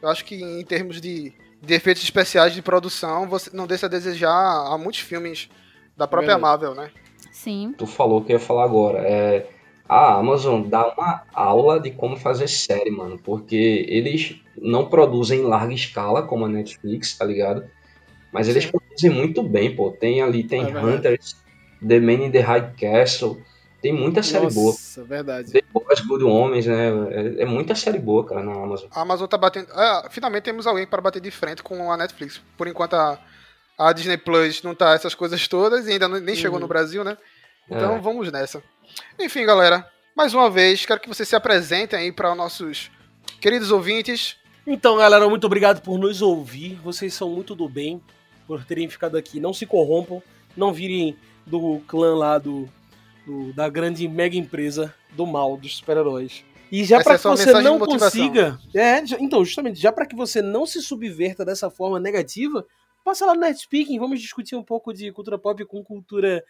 Eu acho que em termos de, de efeitos especiais de produção, você não deixa a desejar a muitos filmes da própria Verdade. Marvel, né? Sim. Tu falou que eu ia falar agora. É, a Amazon dá uma aula de como fazer série, mano. Porque eles não produzem em larga escala, como a Netflix, tá ligado? Mas eles produzem muito bem, pô. Tem ali, tem É. Hunters, The Man in the High Castle. Tem muita série boa. Nossa, verdade. The Boys, Good Homens, né? É, é muita série boa, cara, na Amazon. A Amazon tá batendo. Ah, finalmente temos alguém para bater de frente com a Netflix. Por enquanto a, a Disney Plus não tá essas coisas todas e ainda não- nem chegou Uhum. no Brasil, né? Então É. vamos nessa. Enfim, galera, mais uma vez, quero que vocês se apresentem aí para nossos queridos ouvintes. Então, galera, muito obrigado por nos ouvir. Vocês são muito do bem por terem ficado aqui. Não se corrompam, não virem do clã lá do, do- da grande mega empresa do mal dos super-heróis. E já para é que você não consiga, é, então, justamente, já para que você não se subverta dessa forma negativa, passa lá no Net Speaking, vamos discutir um pouco de cultura pop com cultura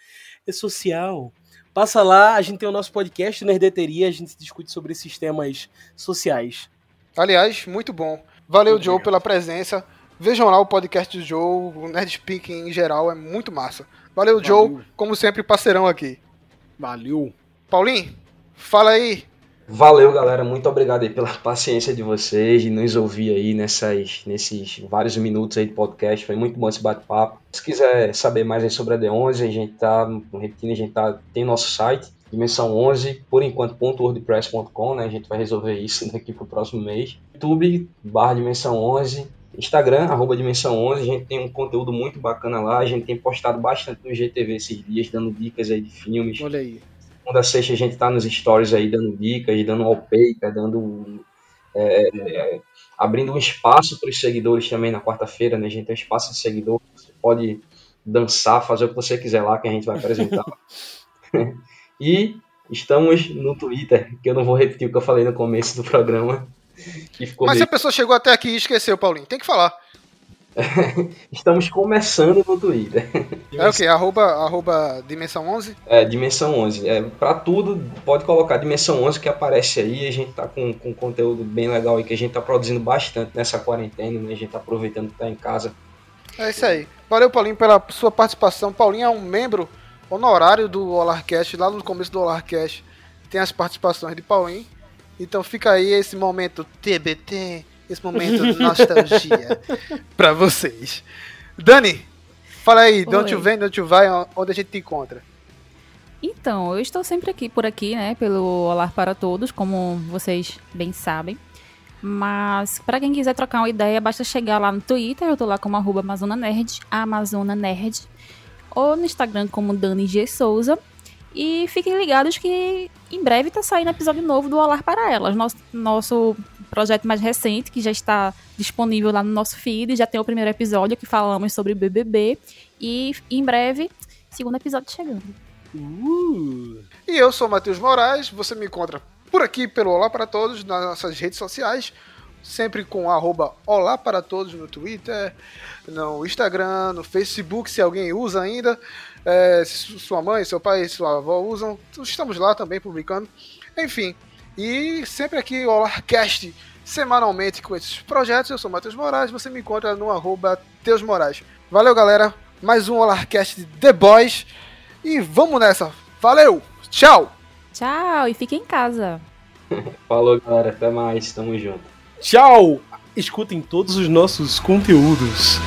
social. Passa lá, a gente tem o nosso podcast Nerdeteria, a gente discute sobre esses temas sociais. Aliás, muito bom. Valeu, Joe, pela presença. Vejam lá o podcast do Joe, o Nerd Speaking em geral, é muito massa. Valeu, Joe, como sempre, parceirão aqui. Valeu. Paulinho, fala aí. Valeu, galera. Muito obrigado aí pela paciência de vocês, de nos ouvir aí nessas, nesses vários minutos aí de podcast. Foi muito bom esse bate-papo. Se quiser saber mais aí sobre a D11, a gente tá, repetindo, a gente tá, tem nosso site, dimensão 11, por enquanto, .wordpress.com, né? A gente vai resolver isso [laughs] daqui pro próximo mês. YouTube, barra dimensão 11. Instagram, arroba dimensão 11, a gente tem um conteúdo muito bacana lá, a gente tem postado bastante no GTV esses dias, dando dicas aí de filmes. Olha aí. Segunda a sexta a gente tá nos stories aí dando dicas, dando wallpaper, dando. é, é, abrindo um espaço para os seguidores também na quarta-feira, né? A gente tem um espaço de seguidor, você pode dançar, fazer o que você quiser lá, que a gente vai apresentar. [laughs] e estamos no Twitter, que eu não vou repetir o que eu falei no começo do programa. Que ficou Mas se meio... a pessoa chegou até aqui e esqueceu, Paulinho, tem que falar. [laughs] Estamos começando no Twitter. É o quê? Arroba, arroba Dimensão 11? É, Dimensão 11. É, pra tudo, pode colocar Dimensão 11 que aparece aí. A gente tá com, com conteúdo bem legal aí que a gente tá produzindo bastante nessa quarentena, né? A gente tá aproveitando que tá em casa. É isso aí. Valeu, Paulinho, pela sua participação. Paulinho é um membro honorário do Olarcast, lá no começo do Olarcast. Tem as participações de Paulinho. Então fica aí esse momento TBT, esse momento de nostalgia [laughs] pra vocês. Dani, fala aí, de onde vem, de onde tu vai, onde a gente te encontra. Então, eu estou sempre aqui por aqui, né, pelo Olá para Todos, como vocês bem sabem. Mas para quem quiser trocar uma ideia, basta chegar lá no Twitter, eu tô lá como arroba Amazona Nerd, Amazona Nerd, ou no Instagram como Dani G. Souza. E fiquem ligados que em breve tá saindo episódio novo do Olá para Elas, nosso, nosso projeto mais recente, que já está disponível lá no nosso feed, já tem o primeiro episódio que falamos sobre BBB, e em breve, segundo episódio chegando. E eu sou Matheus Moraes, você me encontra por aqui pelo Olá para Todos, nas nossas redes sociais, sempre com arroba Olá para Todos no Twitter, no Instagram, no Facebook, se alguém usa ainda, é, se sua mãe, seu pai, sua avó usam, estamos lá também publicando, enfim, e sempre aqui o Olarcast, semanalmente com esses projetos, eu sou o Matheus Moraes, você me encontra no arroba Teus Moraes. Valeu galera, mais um Olarcast de The Boys, e vamos nessa, valeu, tchau! Tchau e fique em casa. [laughs] Falou, galera. Até mais. Tamo junto. Tchau! Escutem todos os nossos conteúdos.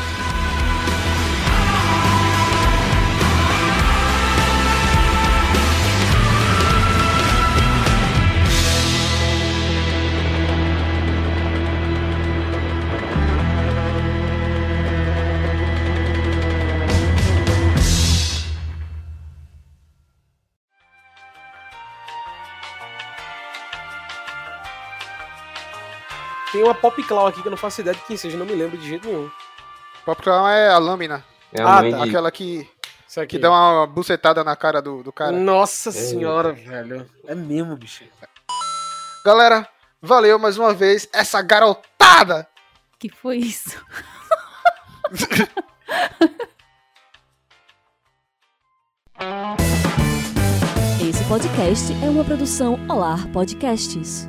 Uma Pop Claw aqui que eu não faço ideia de quem seja, não me lembro de jeito nenhum. Pop Claw é a lâmina. É a ah, tá. de- Aquela que, Isso aqui. que dá uma bucetada na cara do, do cara. Nossa senhora, velho. É mesmo, bicho. Galera, valeu mais uma vez essa garotada. Que foi isso? [laughs] Esse podcast é uma produção Olar Podcasts.